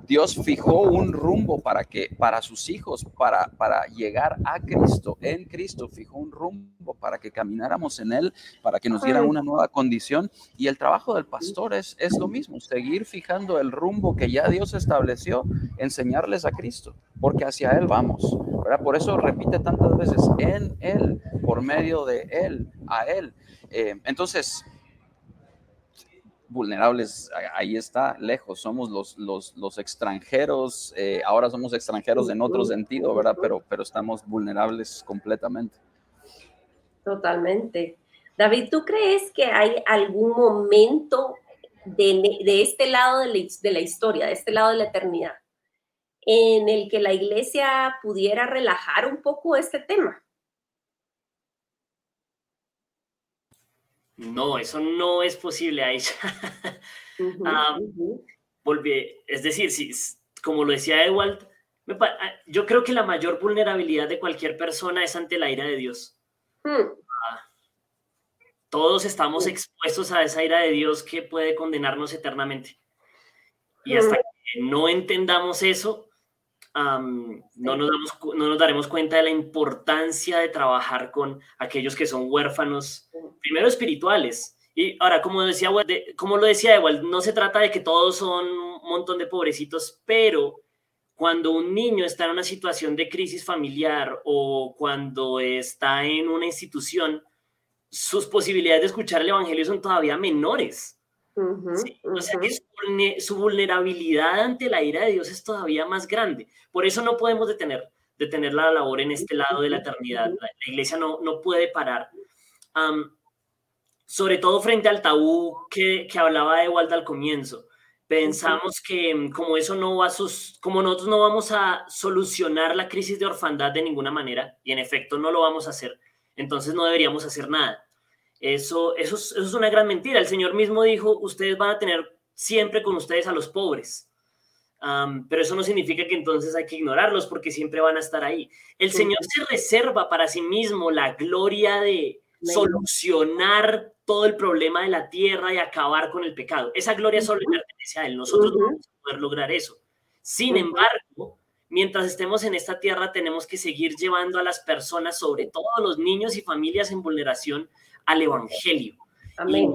Dios fijó un rumbo para que para sus hijos, para, para llegar a Cristo, en Cristo fijó un rumbo para que camináramos en él, para que nos diera una nueva condición y el trabajo del pastor es, es lo mismo, seguir fijando el rumbo que ya Dios estableció, enseñarles a Cristo, porque hacia él vamos. Por eso repite tantas veces en él, por medio de él, a él. Eh, entonces, vulnerables, ahí está, lejos, somos los, los, los extranjeros, eh, ahora somos extranjeros en otro sentido, ¿verdad? Pero, pero estamos vulnerables completamente. Totalmente. David, ¿tú crees que hay algún momento de, de este lado de la, de la historia, de este lado de la eternidad, en el que la iglesia pudiera relajar un poco este tema? No, eso no es posible, Aisha. Ah, es decir, si, como lo decía Ewald, ah, yo creo que la mayor vulnerabilidad de cualquier persona es ante la ira de Dios. Hmm. Ah, todos estamos expuestos a esa ira de Dios que puede condenarnos eternamente. Y hasta que no entendamos eso, no, nos damos, no nos daremos cuenta de la importancia de trabajar con aquellos que son huérfanos, primero espirituales. Y ahora, como, decía, como lo decía igual, no se trata de que todos son un montón de pobrecitos, pero cuando un niño está en una situación de crisis familiar o cuando está en una institución, sus posibilidades de escuchar el Evangelio son todavía menores. O sea que su, vulnerabilidad ante la ira de Dios es todavía más grande. Por eso no podemos detener, detener la labor en este lado de la eternidad. La, iglesia no, no puede parar. sobre todo frente al tabú que, que hablaba de Waldo al comienzo. Pensamos que mm, como eso no va a sus, como nosotros no vamos a solucionar la crisis de orfandad de ninguna manera, y en efecto no lo vamos a hacer, entonces no deberíamos hacer nada. Eso, eso, es, eso es una gran mentira. El Señor mismo dijo, ustedes van a tener siempre con ustedes a los pobres. pero eso no significa que entonces hay que ignorarlos porque siempre van a estar ahí. El Señor se reserva para sí mismo la gloria de solucionar todo el problema de la tierra y acabar con el pecado. Esa gloria solo le pertenece a Él. Nosotros no vamos a poder lograr eso. Sin embargo, mientras estemos en esta tierra, tenemos que seguir llevando a las personas, sobre todo a los niños y familias en vulneración, al Evangelio. Amén.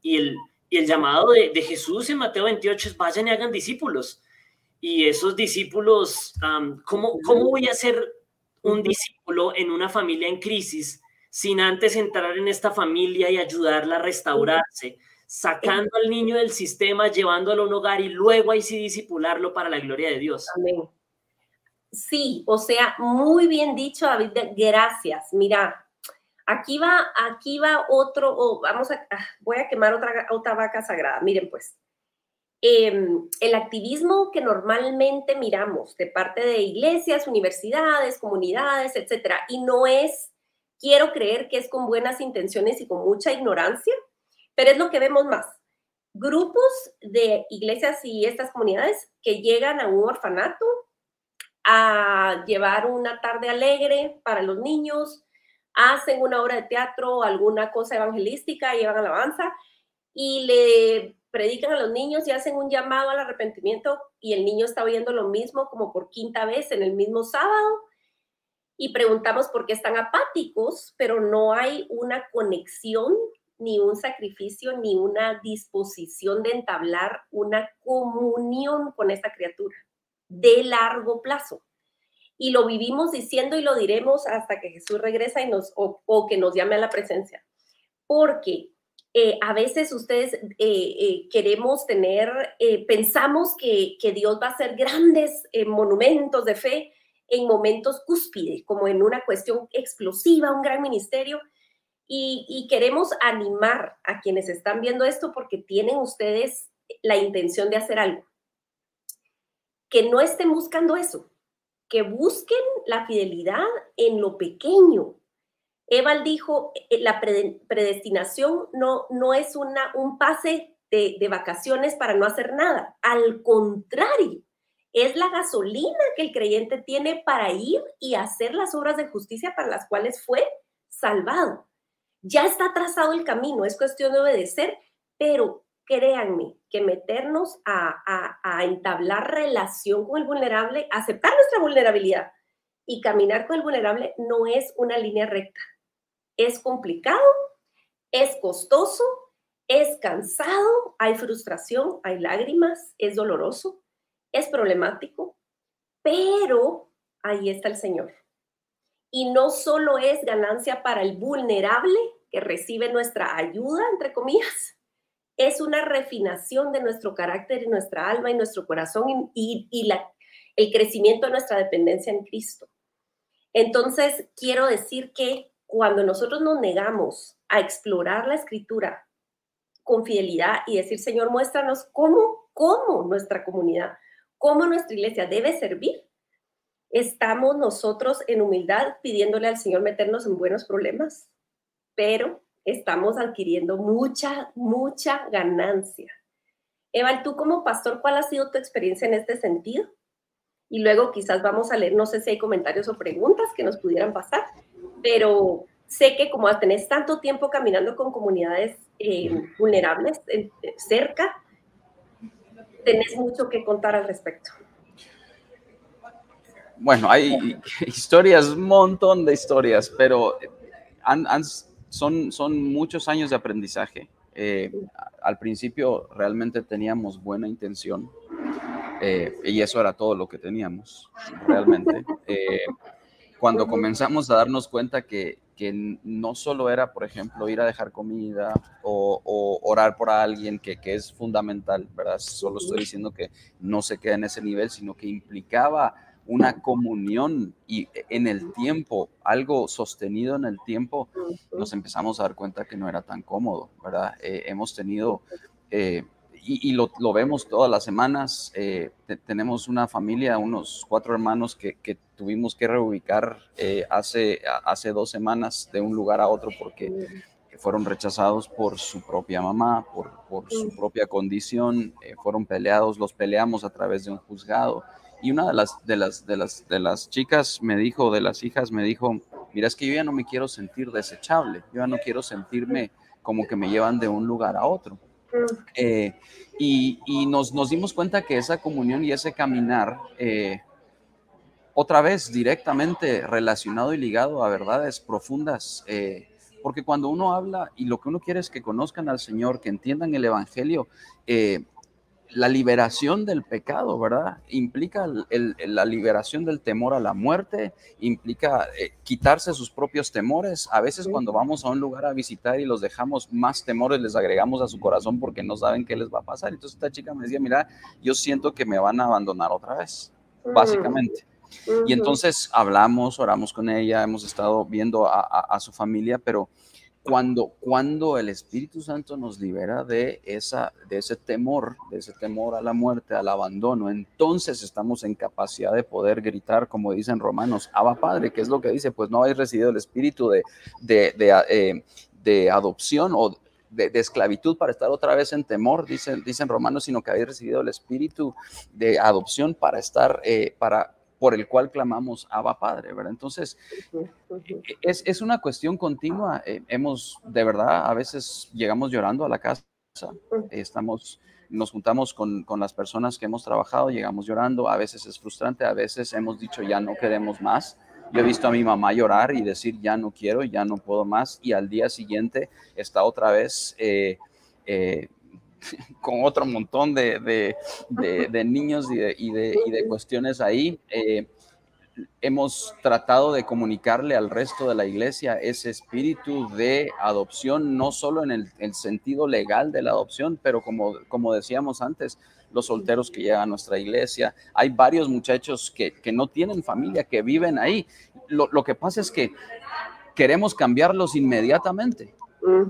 Y, el, y el llamado de, de, Jesús en Mateo 28 es vayan y hagan discípulos. Y esos discípulos, ¿cómo, ¿cómo voy a ser un discípulo en una familia en crisis sin antes entrar en esta familia y ayudarla a restaurarse, sacando al niño del sistema, llevándolo a un hogar y luego ahí sí disipularlo para la gloria de Dios. Amén. Sí, o sea, muy bien dicho, David, gracias. Mira, aquí va, aquí va otro, vamos a, ah, voy a quemar otra, otra vaca sagrada. Miren, pues, em, el activismo que normalmente miramos de parte de iglesias, universidades, comunidades, etcétera, y no es quiero creer que es con buenas intenciones y con mucha ignorancia, pero es lo que vemos más. Grupos de iglesias y estas comunidades que llegan a un orfanato a llevar una tarde alegre para los niños, hacen una obra de teatro, alguna cosa evangelística, llevan alabanza y le predican a los niños y hacen un llamado al arrepentimiento y el niño está oyendo lo mismo como por quinta vez en el mismo sábado y preguntamos por qué están apáticos, pero no hay una conexión, ni un sacrificio, ni una disposición de entablar una comunión con esta criatura de largo plazo. Y lo vivimos diciendo y lo diremos hasta que Jesús regresa y nos, o, que nos llame a la presencia. Porque eh, a veces ustedes eh, eh, queremos tener, pensamos que, que, Dios va a hacer grandes monumentos de fe, en momentos cúspides, como en una cuestión explosiva, un gran ministerio. Y, queremos animar a quienes están viendo esto porque tienen ustedes la intención de hacer algo. Que no estén buscando eso, que busquen la fidelidad en lo pequeño. Eval dijo, eh, la predestinación no, no es una, un pase de, de vacaciones para no hacer nada. Al contrario, es la gasolina que el creyente tiene para ir y hacer las obras de justicia para las cuales fue salvado. Ya está trazado el camino, es cuestión de obedecer, pero créanme que meternos a, a, entablar relación con el vulnerable, aceptar nuestra vulnerabilidad y caminar con el vulnerable no es una línea recta. Es complicado, es costoso, es cansado, hay frustración, hay lágrimas, es doloroso, es problemático, pero ahí está el Señor. Y no solo es ganancia para el vulnerable que recibe nuestra ayuda, entre comillas, es una refinación de nuestro carácter y nuestra alma y nuestro corazón y, el crecimiento de nuestra dependencia en Cristo. Entonces, quiero decir que cuando nosotros nos negamos a explorar la escritura con fidelidad y decir, Señor, muéstranos cómo, cómo nuestra comunidad cómo nuestra iglesia debe servir, estamos nosotros en humildad pidiéndole al Señor meternos en buenos problemas, pero estamos adquiriendo mucha, mucha ganancia. Eval, tú como pastor, ¿cuál ha sido tu experiencia en este sentido? Y luego quizás vamos a leer, no sé si hay comentarios o preguntas que nos pudieran pasar, pero sé que como tenés tanto tiempo caminando con comunidades eh, vulnerables eh, cerca, tenés mucho que contar al respecto. Bueno, hay historias, un montón de historias, pero son, son muchos años de aprendizaje. Eh, al principio realmente teníamos buena intención eh, y eso era todo lo que teníamos, realmente. Eh, cuando comenzamos a darnos cuenta que, que no solo era, por ejemplo, ir a dejar comida o, orar por alguien, que, que, es fundamental, ¿verdad? Solo estoy diciendo que no se queda en ese nivel, sino que implicaba una comunión y en el tiempo, algo sostenido en el tiempo, nos empezamos a dar cuenta que no era tan cómodo, ¿verdad? Eh, hemos tenido, eh, y, lo, vemos todas las semanas, eh, tenemos una familia, unos cuatro hermanos que, tuvimos que reubicar hace, hace dos semanas de un lugar a otro porque fueron rechazados por su propia mamá, por, por su propia condición, fueron peleados, los peleamos a través de un juzgado y una de las, de las, de las, de las chicas me dijo, de las hijas me dijo, mira, es que yo ya no me quiero sentir desechable, yo ya no quiero sentirme como que me llevan de un lugar a otro. Eh, y, y nos, nos, dimos cuenta que esa comunión y ese caminar, eh, otra vez directamente relacionado y ligado a verdades profundas, eh, porque cuando uno habla y lo que uno quiere es que conozcan al Señor, que entiendan el Evangelio, la liberación del pecado, ¿verdad? Implica la liberación del temor a la muerte, implica eh, quitarse sus propios temores. A veces cuando vamos a un lugar a visitar y los dejamos más temores, les agregamos a su corazón porque no saben qué les va a pasar. Entonces esta chica me decía, mira, yo siento que me van a abandonar otra vez, básicamente. Y entonces hablamos, oramos con ella, hemos estado viendo a su familia, pero cuando, cuando el Espíritu Santo nos libera de, esa, de ese temor, de ese temor a la muerte, al abandono, entonces estamos en capacidad de poder gritar, como dicen Romanos, Abba Padre, que es lo que dice, pues no habéis recibido el Espíritu de, de, de, eh, adopción o de, esclavitud para estar otra vez en temor, dicen, dicen Romanos, sino que habéis recibido el Espíritu de adopción para estar, eh, para, por el cual clamamos Abba Padre, ¿verdad? Entonces, e, es, es una cuestión continua. Eh, hemos, de verdad, a veces llegamos llorando a la casa, estamos, nos juntamos con, con, las personas que hemos trabajado, llegamos llorando, a veces es frustrante, a veces hemos dicho ya no queremos más. Yo he visto a mi mamá llorar y decir ya no quiero, ya no puedo más, y al día siguiente está otra vez eh, eh, con otro montón de, niños y, de, cuestiones ahí. Eh, hemos tratado de comunicarle al resto de la iglesia ese espíritu de adopción, no solo en el, sentido legal de la adopción, pero como, como decíamos antes, los solteros que llegan a nuestra iglesia, hay varios muchachos que, no tienen familia, que viven ahí. Lo, que pasa es que queremos cambiarlos inmediatamente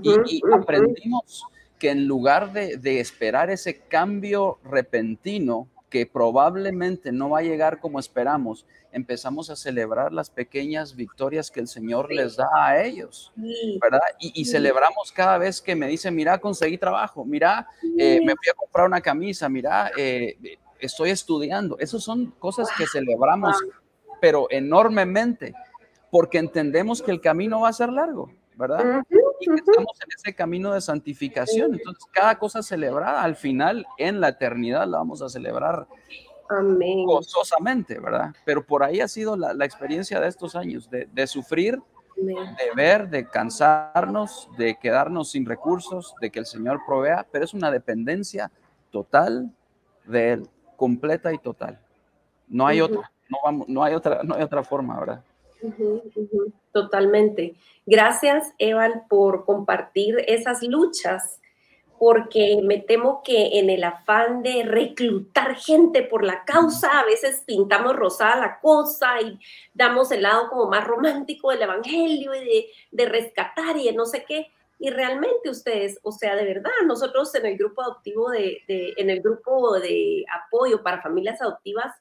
y, y aprendimos que en lugar de, esperar ese cambio repentino que probablemente no va a llegar como esperamos, empezamos a celebrar las pequeñas victorias que el Señor les da a ellos, ¿verdad? Y, celebramos cada vez que me dicen, mira, conseguí trabajo, mira, eh, me fui a comprar una camisa, mira, eh, estoy estudiando. Esas son cosas que celebramos, pero enormemente, porque entendemos que el camino va a ser largo. ¿verdad? Y que estamos en ese camino de santificación. Entonces, cada cosa celebrada al final, en la eternidad, la vamos a celebrar gozosamente, ¿verdad? Pero por ahí ha sido la, experiencia de estos años, de, sufrir, de ver, de cansarnos, de quedarnos sin recursos, de que el Señor provea, pero es una dependencia total de Él, completa y total. No hay otra, no, vamos, no, hay otra, no hay otra forma, ¿verdad? Totalmente. Gracias, Eval, por compartir esas luchas, porque me temo que en el afán de reclutar gente por la causa, a veces pintamos rosada la cosa y damos el lado como más romántico del Evangelio y de, rescatar y de no sé qué. Y realmente ustedes, o sea, de verdad, nosotros en el grupo adoptivo de en el grupo de apoyo para familias adoptivas,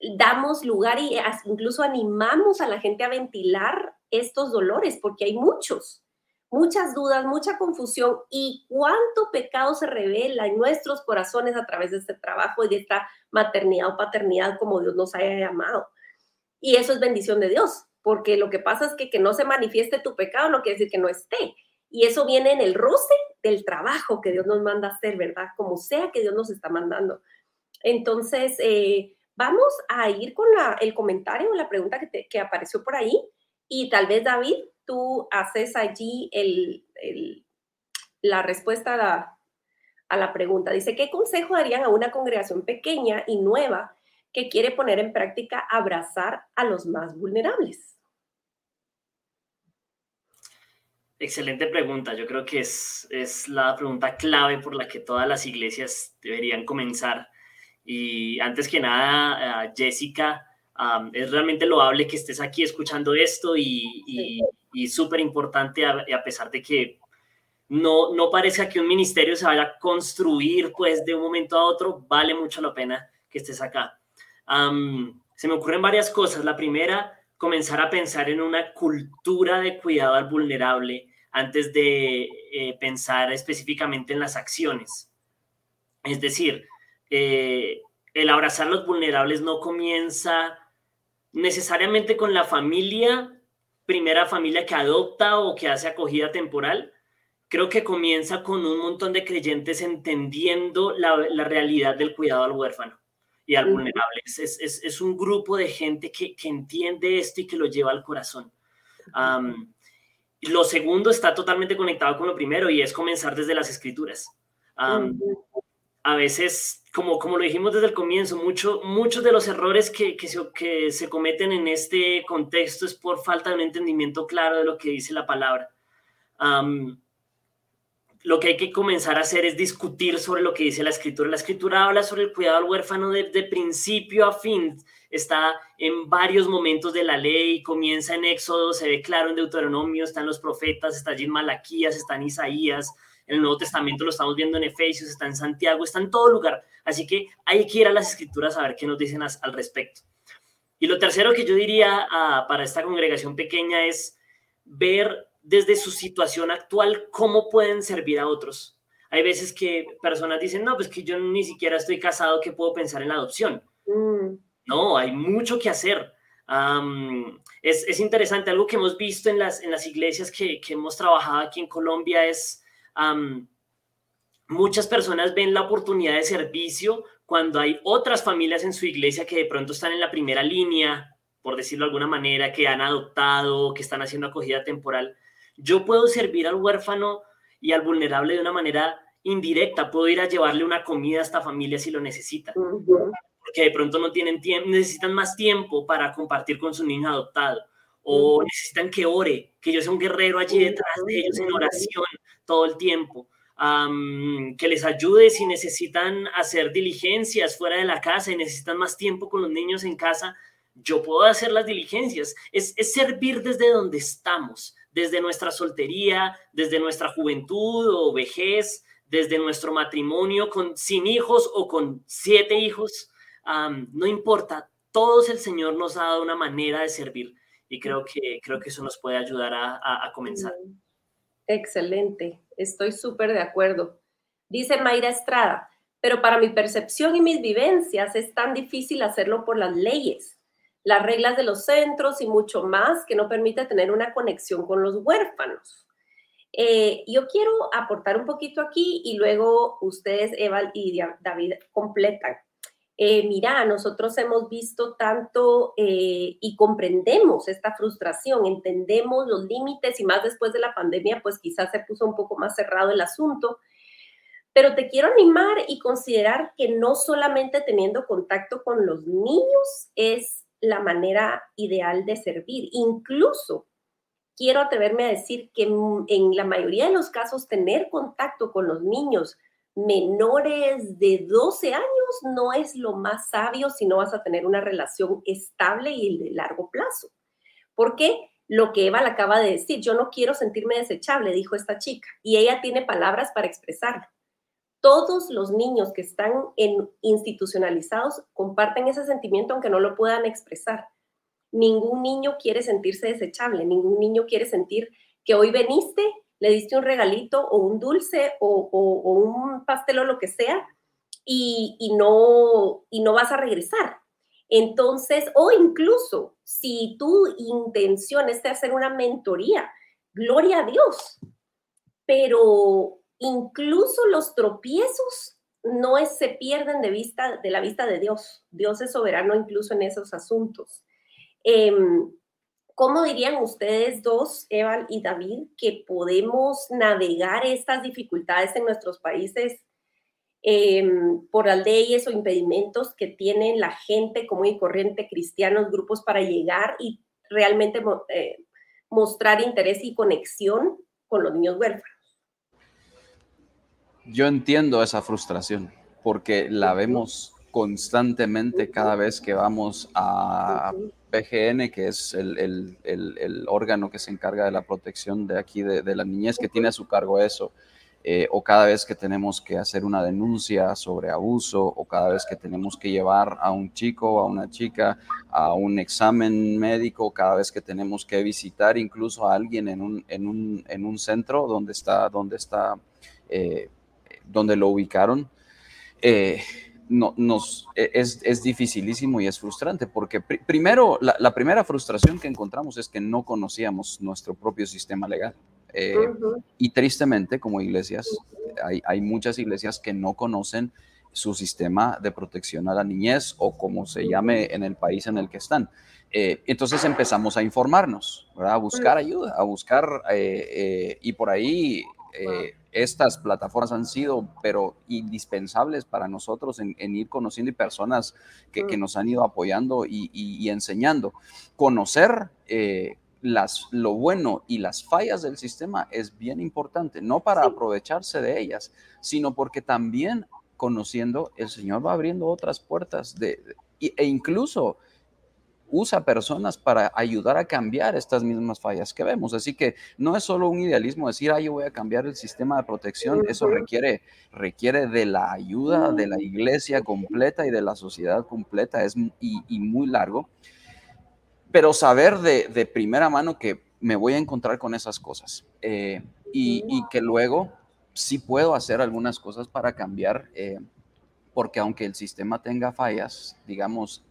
damos lugar y incluso animamos a la gente a ventilar estos dolores, porque hay muchos, muchas dudas, mucha confusión y cuánto pecado se revela en nuestros corazones a través de este trabajo y de esta maternidad o paternidad como Dios nos haya llamado. Y eso es bendición de Dios, porque lo que pasa es que que no se manifieste tu pecado no quiere decir que no esté. Y eso viene en el roce del trabajo que Dios nos manda hacer, ¿verdad? Como sea que Dios nos está mandando. Entonces, eh, Vamos a ir con el comentario, la pregunta que, apareció por ahí y tal vez David, tú haces allí la respuesta a la, a la pregunta. Dice, ¿qué consejo darían a una congregación pequeña y nueva que quiere poner en práctica abrazar a los más vulnerables? Excelente pregunta. Yo creo que es, es la pregunta clave por la que todas las iglesias deberían comenzar y antes que nada, Jessica, es realmente loable que estés aquí escuchando esto y, y, súper importante a, a, pesar de que no, no parezca que un ministerio se vaya a construir pues de un momento a otro, vale mucho la pena que estés acá. se me ocurren varias cosas. La primera, comenzar a pensar en una cultura de cuidado al vulnerable antes de eh, pensar específicamente en las acciones. Es decir, eh, el abrazar a los vulnerables no comienza necesariamente con la familia, primera familia que adopta o que hace acogida temporal. Creo que comienza con un montón de creyentes entendiendo la, realidad del cuidado al huérfano y al vulnerable. Es, un grupo de gente que, entiende esto y que lo lleva al corazón. lo segundo está totalmente conectado con lo primero y es comenzar desde las escrituras. A veces como, como lo dijimos desde el comienzo, mucho, muchos de los errores que, que, se, que se cometen en este contexto es por falta de un entendimiento claro de lo que dice la palabra. lo que hay que comenzar a hacer es discutir sobre lo que dice la escritura. La escritura habla sobre el cuidado al huérfano de, de principio a fin. Está en varios momentos de la ley, comienza en Éxodo, se ve claro en Deuteronomio, están los profetas, está allí en Malaquías, está en Isaías, en el Nuevo Testamento lo estamos viendo en Efesios, está en Santiago, está en todo lugar. Así que hay que ir a las escrituras a ver qué nos dicen al respecto. Y lo tercero que yo diría ah, para esta congregación pequeña es ver desde su situación actual cómo pueden servir a otros. Hay veces que personas dicen, no, pues que yo ni siquiera estoy casado, que puedo pensar en la adopción. Mm. No, hay mucho que hacer. es, interesante, algo que hemos visto en las, en las iglesias que, que hemos trabajado aquí en Colombia es muchas personas ven la oportunidad de servicio cuando hay otras familias en su iglesia que de pronto están en la primera línea, por decirlo de alguna manera, que han adoptado, que están haciendo acogida temporal. Yo puedo servir al huérfano y al vulnerable de una manera indirecta, puedo ir a llevarle una comida a esta familia si lo necesita. Porque de pronto no tienen tiempo, necesitan más tiempo para compartir con su niño adoptado o necesitan que ore, que yo sea un guerrero allí detrás de ellos en oración todo el tiempo, que les ayude si necesitan hacer diligencias fuera de la casa y necesitan más tiempo con los niños en casa, yo puedo hacer las diligencias. Es, es servir desde donde estamos, desde nuestra soltería, desde nuestra juventud o vejez, desde nuestro matrimonio con sin hijos o con siete hijos, no importa, todos el Señor nos ha dado una manera de servir y creo que, creo que eso nos puede ayudar a, comenzar. Excelente, estoy súper de acuerdo. Dice Mayra Estrada, pero para mi percepción y mis vivencias es tan difícil hacerlo por las leyes, las reglas de los centros y mucho más que no permite tener una conexión con los huérfanos. Eh, yo quiero aportar un poquito aquí y luego ustedes, Eva y David, completan. Eh, mira, nosotros hemos visto tanto eh, y comprendemos esta frustración, entendemos los límites y más después de la pandemia, pues quizás se puso un poco más cerrado el asunto. Pero te quiero animar y considerar que no solamente teniendo contacto con los niños es la manera ideal de servir. Incluso quiero atreverme a decir que en la mayoría de los casos tener contacto con los niños menores de 12 años no es lo más sabio si no vas a tener una relación estable y de largo plazo. Porque lo que Eva le acaba de decir, yo no quiero sentirme desechable, dijo esta chica, y ella tiene palabras para expresarlo. Todos los niños que están en institucionalizados comparten ese sentimiento aunque no lo puedan expresar. Ningún niño quiere sentirse desechable, ningún niño quiere sentir que hoy veniste le diste un regalito o un dulce o, un pastel o lo que sea y, no, y no vas a regresar. Entonces, o incluso si tu intención es de hacer una mentoría, gloria a Dios, pero incluso los tropiezos no se pierden de vista de la vista de Dios. Dios es soberano incluso en esos asuntos. Em, ¿Cómo dirían ustedes dos, Evan y David, que podemos navegar estas dificultades en nuestros países em, por las leyes o impedimentos que tienen la gente común y corriente, cristianos, grupos para llegar y realmente eh, mostrar interés y conexión con los niños huérfanos? Yo entiendo esa frustración porque la vemos constantemente cada vez que vamos a PGN, que es el, órgano que se encarga de la protección de aquí, de, la niñez, que tiene a su cargo eso, eh, o cada vez que tenemos que hacer una denuncia sobre abuso, o cada vez que tenemos que llevar a un chico a una chica a un examen médico, cada vez que tenemos que visitar incluso a alguien en un, en un, en un centro donde está, donde está, eh, lo ubicaron. Eh, no, nos, e, es, es, dificilísimo y es frustrante, porque primero, la, primera frustración que encontramos es que no conocíamos nuestro propio sistema legal. Eh, y tristemente, como iglesias, hay, hay, muchas iglesias que no conocen su sistema de protección a la niñez o como se llame en el país en el que están. Eh, entonces empezamos a informarnos, a buscar ayuda, a buscar, eh, y por ahí estas plataformas han sido, pero indispensables para nosotros en, ir conociendo y personas que, mm. nos han ido apoyando y, enseñando. Conocer eh, las, lo bueno y las fallas del sistema es bien importante, no para aprovecharse de ellas, sino porque también conociendo, el Señor va abriendo otras puertas de, e incluso usa personas para ayudar a cambiar estas mismas fallas que vemos. Así que no es solo un idealismo decir, ah, yo voy a cambiar el sistema de protección. Eso requiere, requiere de la ayuda de la iglesia completa y de la sociedad completa es, y, muy largo. Pero saber de, primera mano que me voy a encontrar con esas cosas eh, y, que luego sí puedo hacer algunas cosas para cambiar. Eh, porque aunque el sistema tenga fallas, digamos,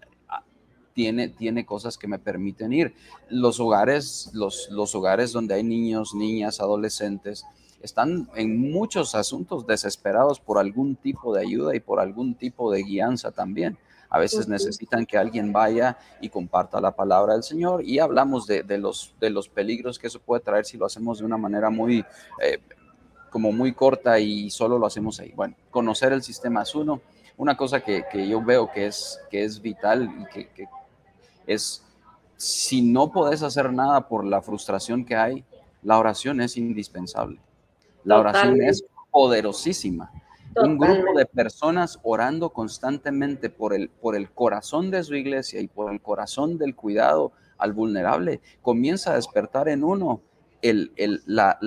tiene, cosas que me permiten ir. Los hogares, los, los hogares donde hay niños, niñas, adolescentes, están en muchos asuntos desesperados por algún tipo de ayuda y por algún tipo de guianza también. A veces necesitan que alguien vaya y comparta la palabra del Señor y hablamos de, los, de los peligros que eso puede traer si lo hacemos de una manera muy, eh, como muy corta y solo lo hacemos ahí. Bueno, conocer el sistema es uno. Una cosa que, yo veo que es, que es vital y que es si no podés hacer nada por la frustración que hay, la oración es indispensable. La oración es poderosísima. Un grupo de personas orando constantemente por el, por el corazón de su iglesia y por el corazón del cuidado al vulnerable, comienza a despertar en uno el, la,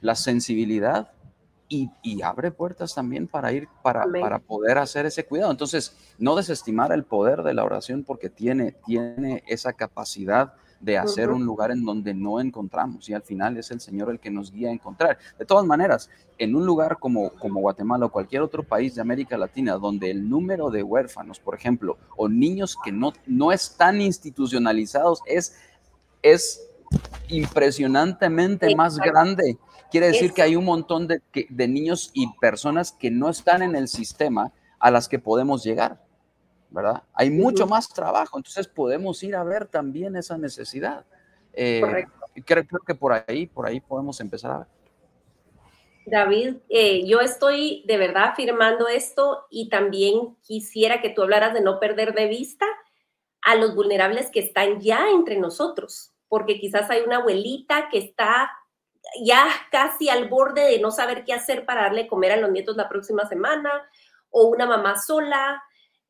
la sensibilidad y, abre puertas también para ir, para, para, poder hacer ese cuidado. Entonces, no desestimar el poder de la oración porque tiene, tiene esa capacidad de hacer un lugar en donde no encontramos y al final es el Señor el que nos guía a encontrar. De todas maneras, en un lugar como, como Guatemala o cualquier otro país de América Latina donde el número de huérfanos, por ejemplo, o niños que no, no están institucionalizados es, es impresionantemente más grande Quiere decir que hay un montón de, niños y personas que no están en el sistema a las que podemos llegar, ¿verdad? Hay mucho más trabajo, entonces podemos ir a ver también esa necesidad. Eh, creo, que por ahí, por ahí podemos empezar a ver. David, eh, yo estoy de verdad afirmando esto y también quisiera que tú hablaras de no perder de vista a los vulnerables que están ya entre nosotros, porque quizás hay una abuelita que está ya casi al borde de no saber qué hacer para darle comer a los nietos la próxima semana, o una mamá sola,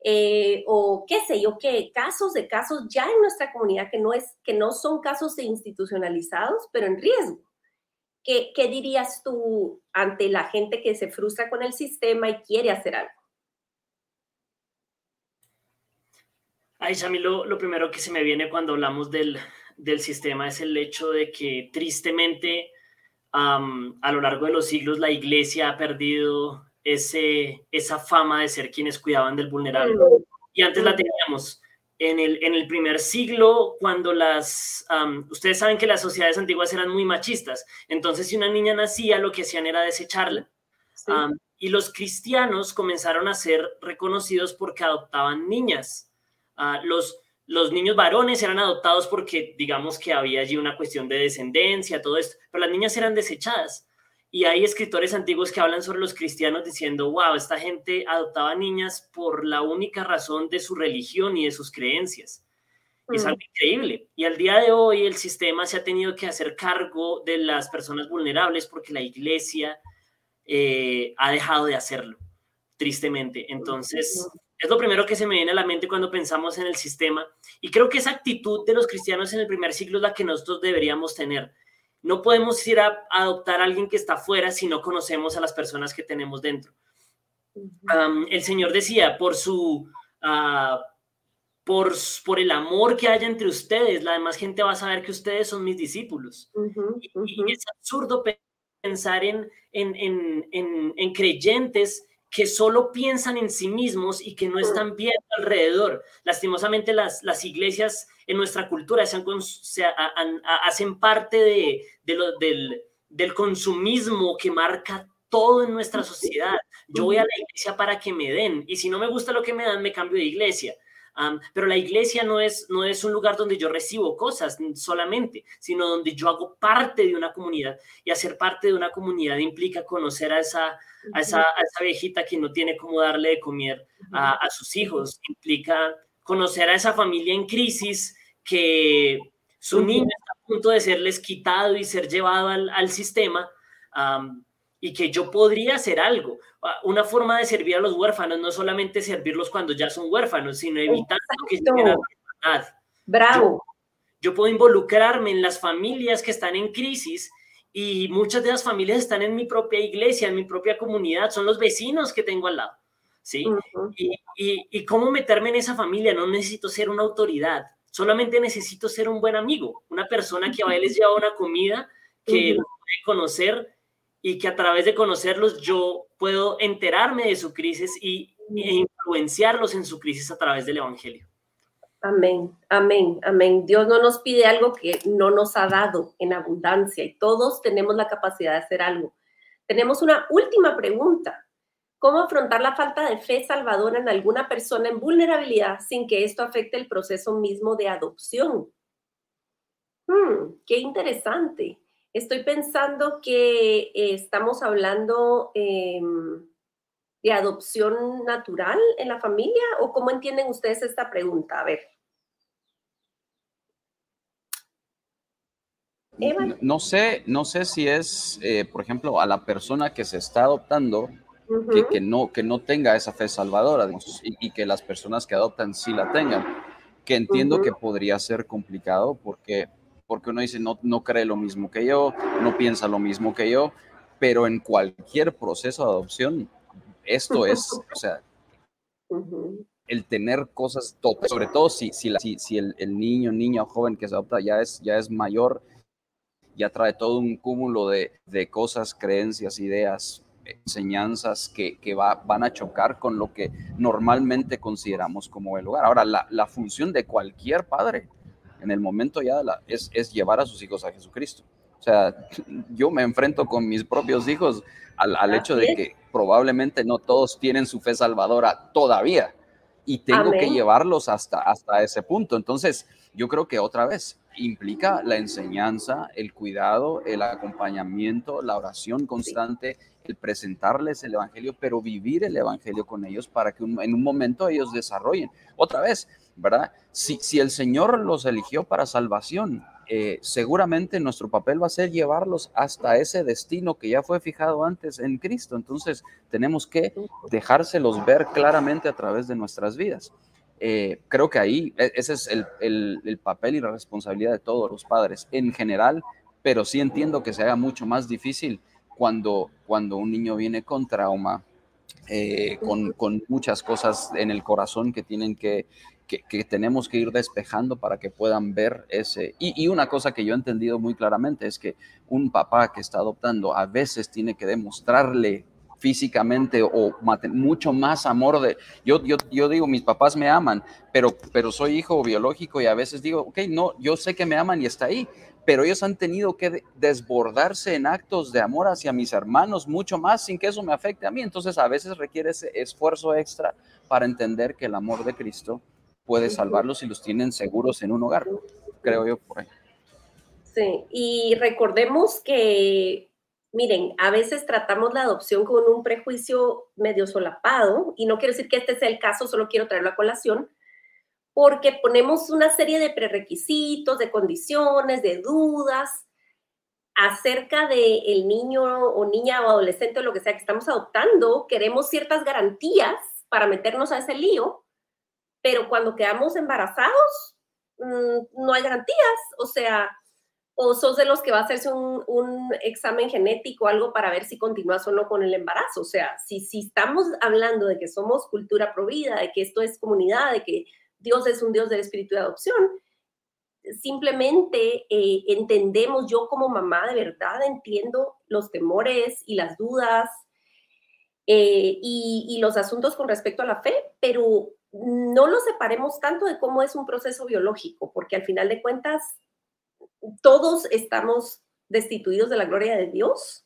eh, o qué sé yo, qué casos de casos ya en nuestra comunidad que no, es, que no son casos institucionalizados, pero en riesgo. ¿Qué, ¿Qué dirías tú ante la gente que se frustra con el sistema y quiere hacer algo? Ay, Sami, lo, lo primero que se me viene cuando hablamos del, del sistema es el hecho de que tristemente a lo largo de los siglos la iglesia ha perdido ese, esa fama de ser quienes cuidaban del vulnerable. Y antes la teníamos. En el, en el primer siglo, cuando las... ustedes saben que las sociedades antiguas eran muy machistas. Entonces, si una niña nacía, lo que hacían era desecharla. y los cristianos comenzaron a ser reconocidos porque adoptaban niñas. Uh, los, los niños varones eran adoptados porque digamos que había allí una cuestión de descendencia, todo esto, pero las niñas eran desechadas. Y hay escritores antiguos que hablan sobre los cristianos diciendo, wow, esta gente adoptaba niñas por la única razón de su religión y de sus creencias. Es mm. algo increíble. Y al día de hoy el sistema se ha tenido que hacer cargo de las personas vulnerables porque la iglesia eh, ha dejado de hacerlo. tristemente. Entonces, es lo primero que se me viene a la mente cuando pensamos en el sistema. Y creo que esa actitud de los cristianos en el primer siglo es la que nosotros deberíamos tener. No podemos ir a, adoptar a alguien que está fuera si no conocemos a las personas que tenemos dentro. el Señor decía, por su... Uh, por, por, el amor que haya entre ustedes, la demás gente va a saber que ustedes son mis discípulos. y, es absurdo pensar en, en, en, en, creyentes que solo piensan en sí mismos y que no están viendo alrededor. Lastimosamente las, las iglesias en nuestra cultura se, hacen parte de, lo, del, del consumismo que marca todo en nuestra sociedad. Yo voy a la iglesia para que me den y si no me gusta lo que me dan, me cambio de iglesia pero la iglesia no es, no es un lugar donde yo recibo cosas solamente, sino donde yo hago parte de una comunidad. Y hacer parte de una comunidad implica conocer a esa, a esa, esa viejita que no tiene cómo darle de comer a, a, sus hijos. Implica conocer a esa familia en crisis que su niño está a punto de serles quitado y ser llevado al, al sistema y que yo podría hacer algo. Ah, una forma de servir a los huérfanos no solamente servirlos cuando ya son huérfanos, sino evitar que lleguen a Bravo. Yo, puedo involucrarme en las familias que están en crisis y muchas de las familias están en mi propia iglesia, en mi propia comunidad, son los vecinos que tengo al lado. ¿Sí? y, y, cómo meterme en esa familia, no necesito ser una autoridad, solamente necesito ser un buen amigo, una persona que a les lleva una comida, que uh puede conocer y que a través de conocerlos yo puedo enterarme de su crisis y, e influenciarlos en su crisis a través del Evangelio. Amén, amén, amén. Dios no nos pide algo que no nos ha dado en abundancia y todos tenemos la capacidad de hacer algo. Tenemos una última pregunta. ¿Cómo afrontar la falta de fe salvadora en alguna persona en vulnerabilidad sin que esto afecte el proceso mismo de adopción? Hmm, qué interesante. Estoy pensando que eh, estamos hablando em, de adopción natural en la familia o cómo entienden ustedes esta pregunta. A ver. No sé, no sé si es, eh, por ejemplo, a la persona que se está adoptando que, no, que no tenga esa fe salvadora y, que las personas que adoptan sí la tengan, que entiendo que podría ser complicado porque porque uno dice, no, no cree lo mismo que yo, no piensa lo mismo que yo, pero en cualquier proceso de adopción, esto es, o sea, el tener cosas, sobre todo si, si, si, el, el, niño, niña o joven que se adopta ya es, ya es mayor, ya trae todo un cúmulo de, de cosas, creencias, ideas, enseñanzas que, que va, van a chocar con lo que normalmente consideramos como el hogar. Ahora, la, la función de cualquier padre en el momento ya la, es, es llevar a sus hijos a Jesucristo. O sea, yo me enfrento con mis propios hijos al, al hecho de que probablemente no todos tienen su fe salvadora todavía y tengo que llevarlos hasta, hasta ese punto. Entonces, yo creo que otra vez implica la enseñanza, el cuidado, el acompañamiento, la oración constante, el presentarles el Evangelio, pero vivir el Evangelio con ellos para que en un momento ellos desarrollen. Otra vez, ¿verdad? Si, si el Señor los eligió para salvación, eh, seguramente nuestro papel va a ser llevarlos hasta ese destino que ya fue fijado antes en Cristo. Entonces tenemos que dejárselos ver claramente a través de nuestras vidas. Eh, creo que ahí e, ese es el, el, papel y la responsabilidad de todos los padres en general, pero sí entiendo que se haga mucho más difícil cuando, cuando un niño viene con trauma, eh, con, con, muchas cosas en el corazón que tienen que, que, tenemos que ir despejando para que puedan ver ese. Y, una cosa que yo he entendido muy claramente es que un papá que está adoptando a veces tiene que demostrarle físicamente o mucho más amor de yo, yo, yo digo mis papás me aman pero pero soy hijo biológico y a veces digo ok no yo sé que me aman y está ahí pero ellos han tenido que desbordarse en actos de amor hacia mis hermanos mucho más sin que eso me afecte a mí entonces a veces requiere ese esfuerzo extra para entender que el amor de Cristo puede salvarlos si los tienen seguros en un hogar, creo yo por ahí. Sí, y recordemos que, miren, a veces tratamos la adopción con un prejuicio medio solapado, y no quiero decir que este sea el caso, solo quiero traerlo a colación, porque ponemos una serie de prerequisitos, de condiciones, de dudas, acerca de el niño o niña o adolescente o lo que sea que estamos adoptando, queremos ciertas garantías para meternos a ese lío, pero cuando quedamos embarazados, mm, no hay garantías, o sea, o sos de los que va a hacerse un, un, examen genético o algo para ver si continúas o no con el embarazo. O sea, si, si estamos hablando de que somos cultura provida, de que esto es comunidad, de que Dios es un Dios del espíritu de adopción, simplemente eh, entendemos, yo como mamá de verdad entiendo los temores y las dudas eh, y, y los asuntos con respecto a la fe, pero no lo separemos tanto de cómo es un proceso biológico, porque al final de cuentas todos estamos destituidos de la gloria de Dios.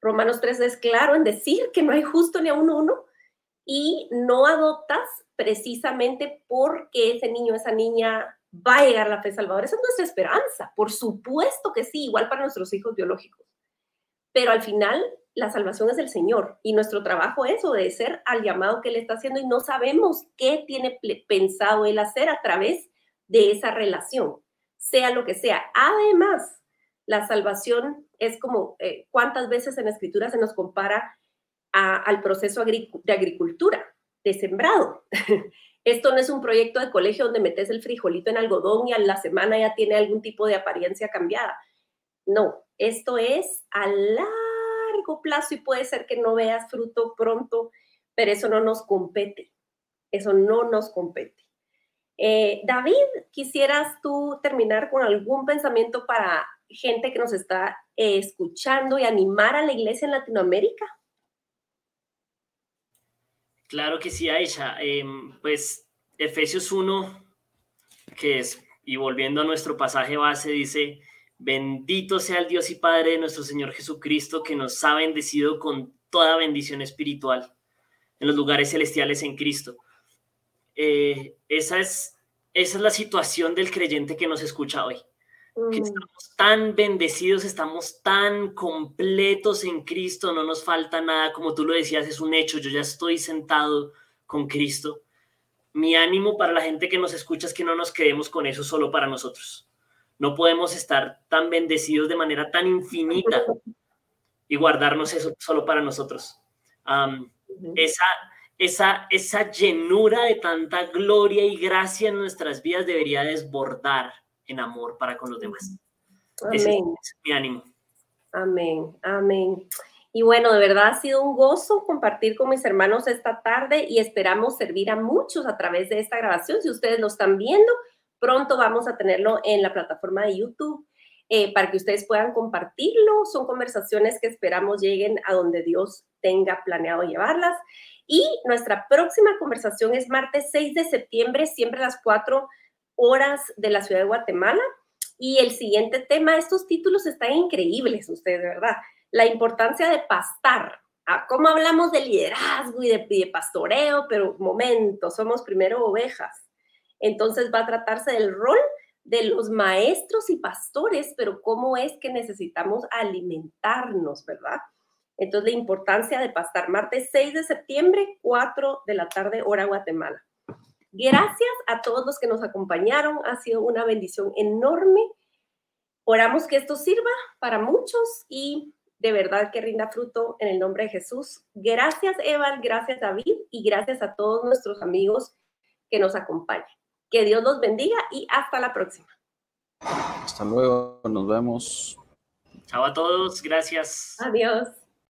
Romanos 3 es claro en decir que no hay justo ni a uno uno y no adoptas precisamente porque ese niño, esa niña va a llegar a la fe salvadora. Esa es nuestra esperanza. Por supuesto que sí, igual para nuestros hijos biológicos. Pero al final, la salvación es del Señor y nuestro trabajo es obedecer al llamado que Él está haciendo y no sabemos qué tiene pensado Él hacer a través de esa relación, sea lo que sea. Además, la salvación es como eh, cuántas veces en escritura se nos compara al proceso de agricultura, de sembrado. Esto no es un proyecto de colegio donde metes el frijolito en algodón y a la semana ya tiene algún tipo de apariencia cambiada. No, esto es a largo plazo y puede ser que no veas fruto pronto, pero eso no nos compete. Eso no nos compete. Eh, David, ¿quisieras tú terminar con algún pensamiento para gente que nos está eh, escuchando y animar a la iglesia en Latinoamérica? Claro que sí, Aisha. Em, pues Efesios 1, que es, y volviendo a nuestro pasaje base, dice, bendito sea el Dios y Padre de nuestro Señor Jesucristo, que nos ha bendecido con toda bendición espiritual en los lugares celestiales en Cristo. Eh, esa, es, esa es la situación del creyente que nos escucha hoy. Que mm. estamos tan bendecidos, estamos tan completos en Cristo, no nos falta nada, como tú lo decías, es un hecho, yo ya estoy sentado con Cristo. Mi ánimo para la gente que nos escucha es que no nos quedemos con eso solo para nosotros. No podemos estar tan bendecidos de manera tan infinita y guardarnos eso solo para nosotros. esa, esa, esa llenura de tanta gloria y gracia en nuestras vidas debería desbordar en amor para con los demás. Amén. Ese es mi ánimo. Amén, amén. Y bueno, de verdad ha sido un gozo compartir con mis hermanos esta tarde y esperamos servir a muchos a través de esta grabación. Si ustedes lo están viendo, pronto vamos a tenerlo en la plataforma de YouTube eh, para que ustedes puedan compartirlo. Son conversaciones que esperamos lleguen a donde Dios tenga planeado llevarlas. Y nuestra próxima conversación es martes 6 de septiembre, siempre a las 4 horas de la ciudad de Guatemala. Y el siguiente tema, estos títulos están increíbles, ustedes, ¿verdad? La importancia de pastar. Ah, ¿Cómo hablamos de liderazgo y de, de pastoreo? Pero momento, somos primero ovejas. Entonces va a tratarse del rol de los maestros y pastores, pero cómo es que necesitamos alimentarnos, ¿verdad? Entonces, la importancia de pastar martes 6 de septiembre, 4 de la tarde, hora Guatemala. Gracias a todos los que nos acompañaron. Ha sido una bendición enorme. Oramos que esto sirva para muchos y de verdad que rinda fruto en el nombre de Jesús. Gracias, Evan. Gracias, David. Y gracias a todos nuestros amigos que nos acompañan. Que Dios los bendiga y hasta la próxima. Hasta luego. Nos vemos. Chao a todos. Gracias. Adiós.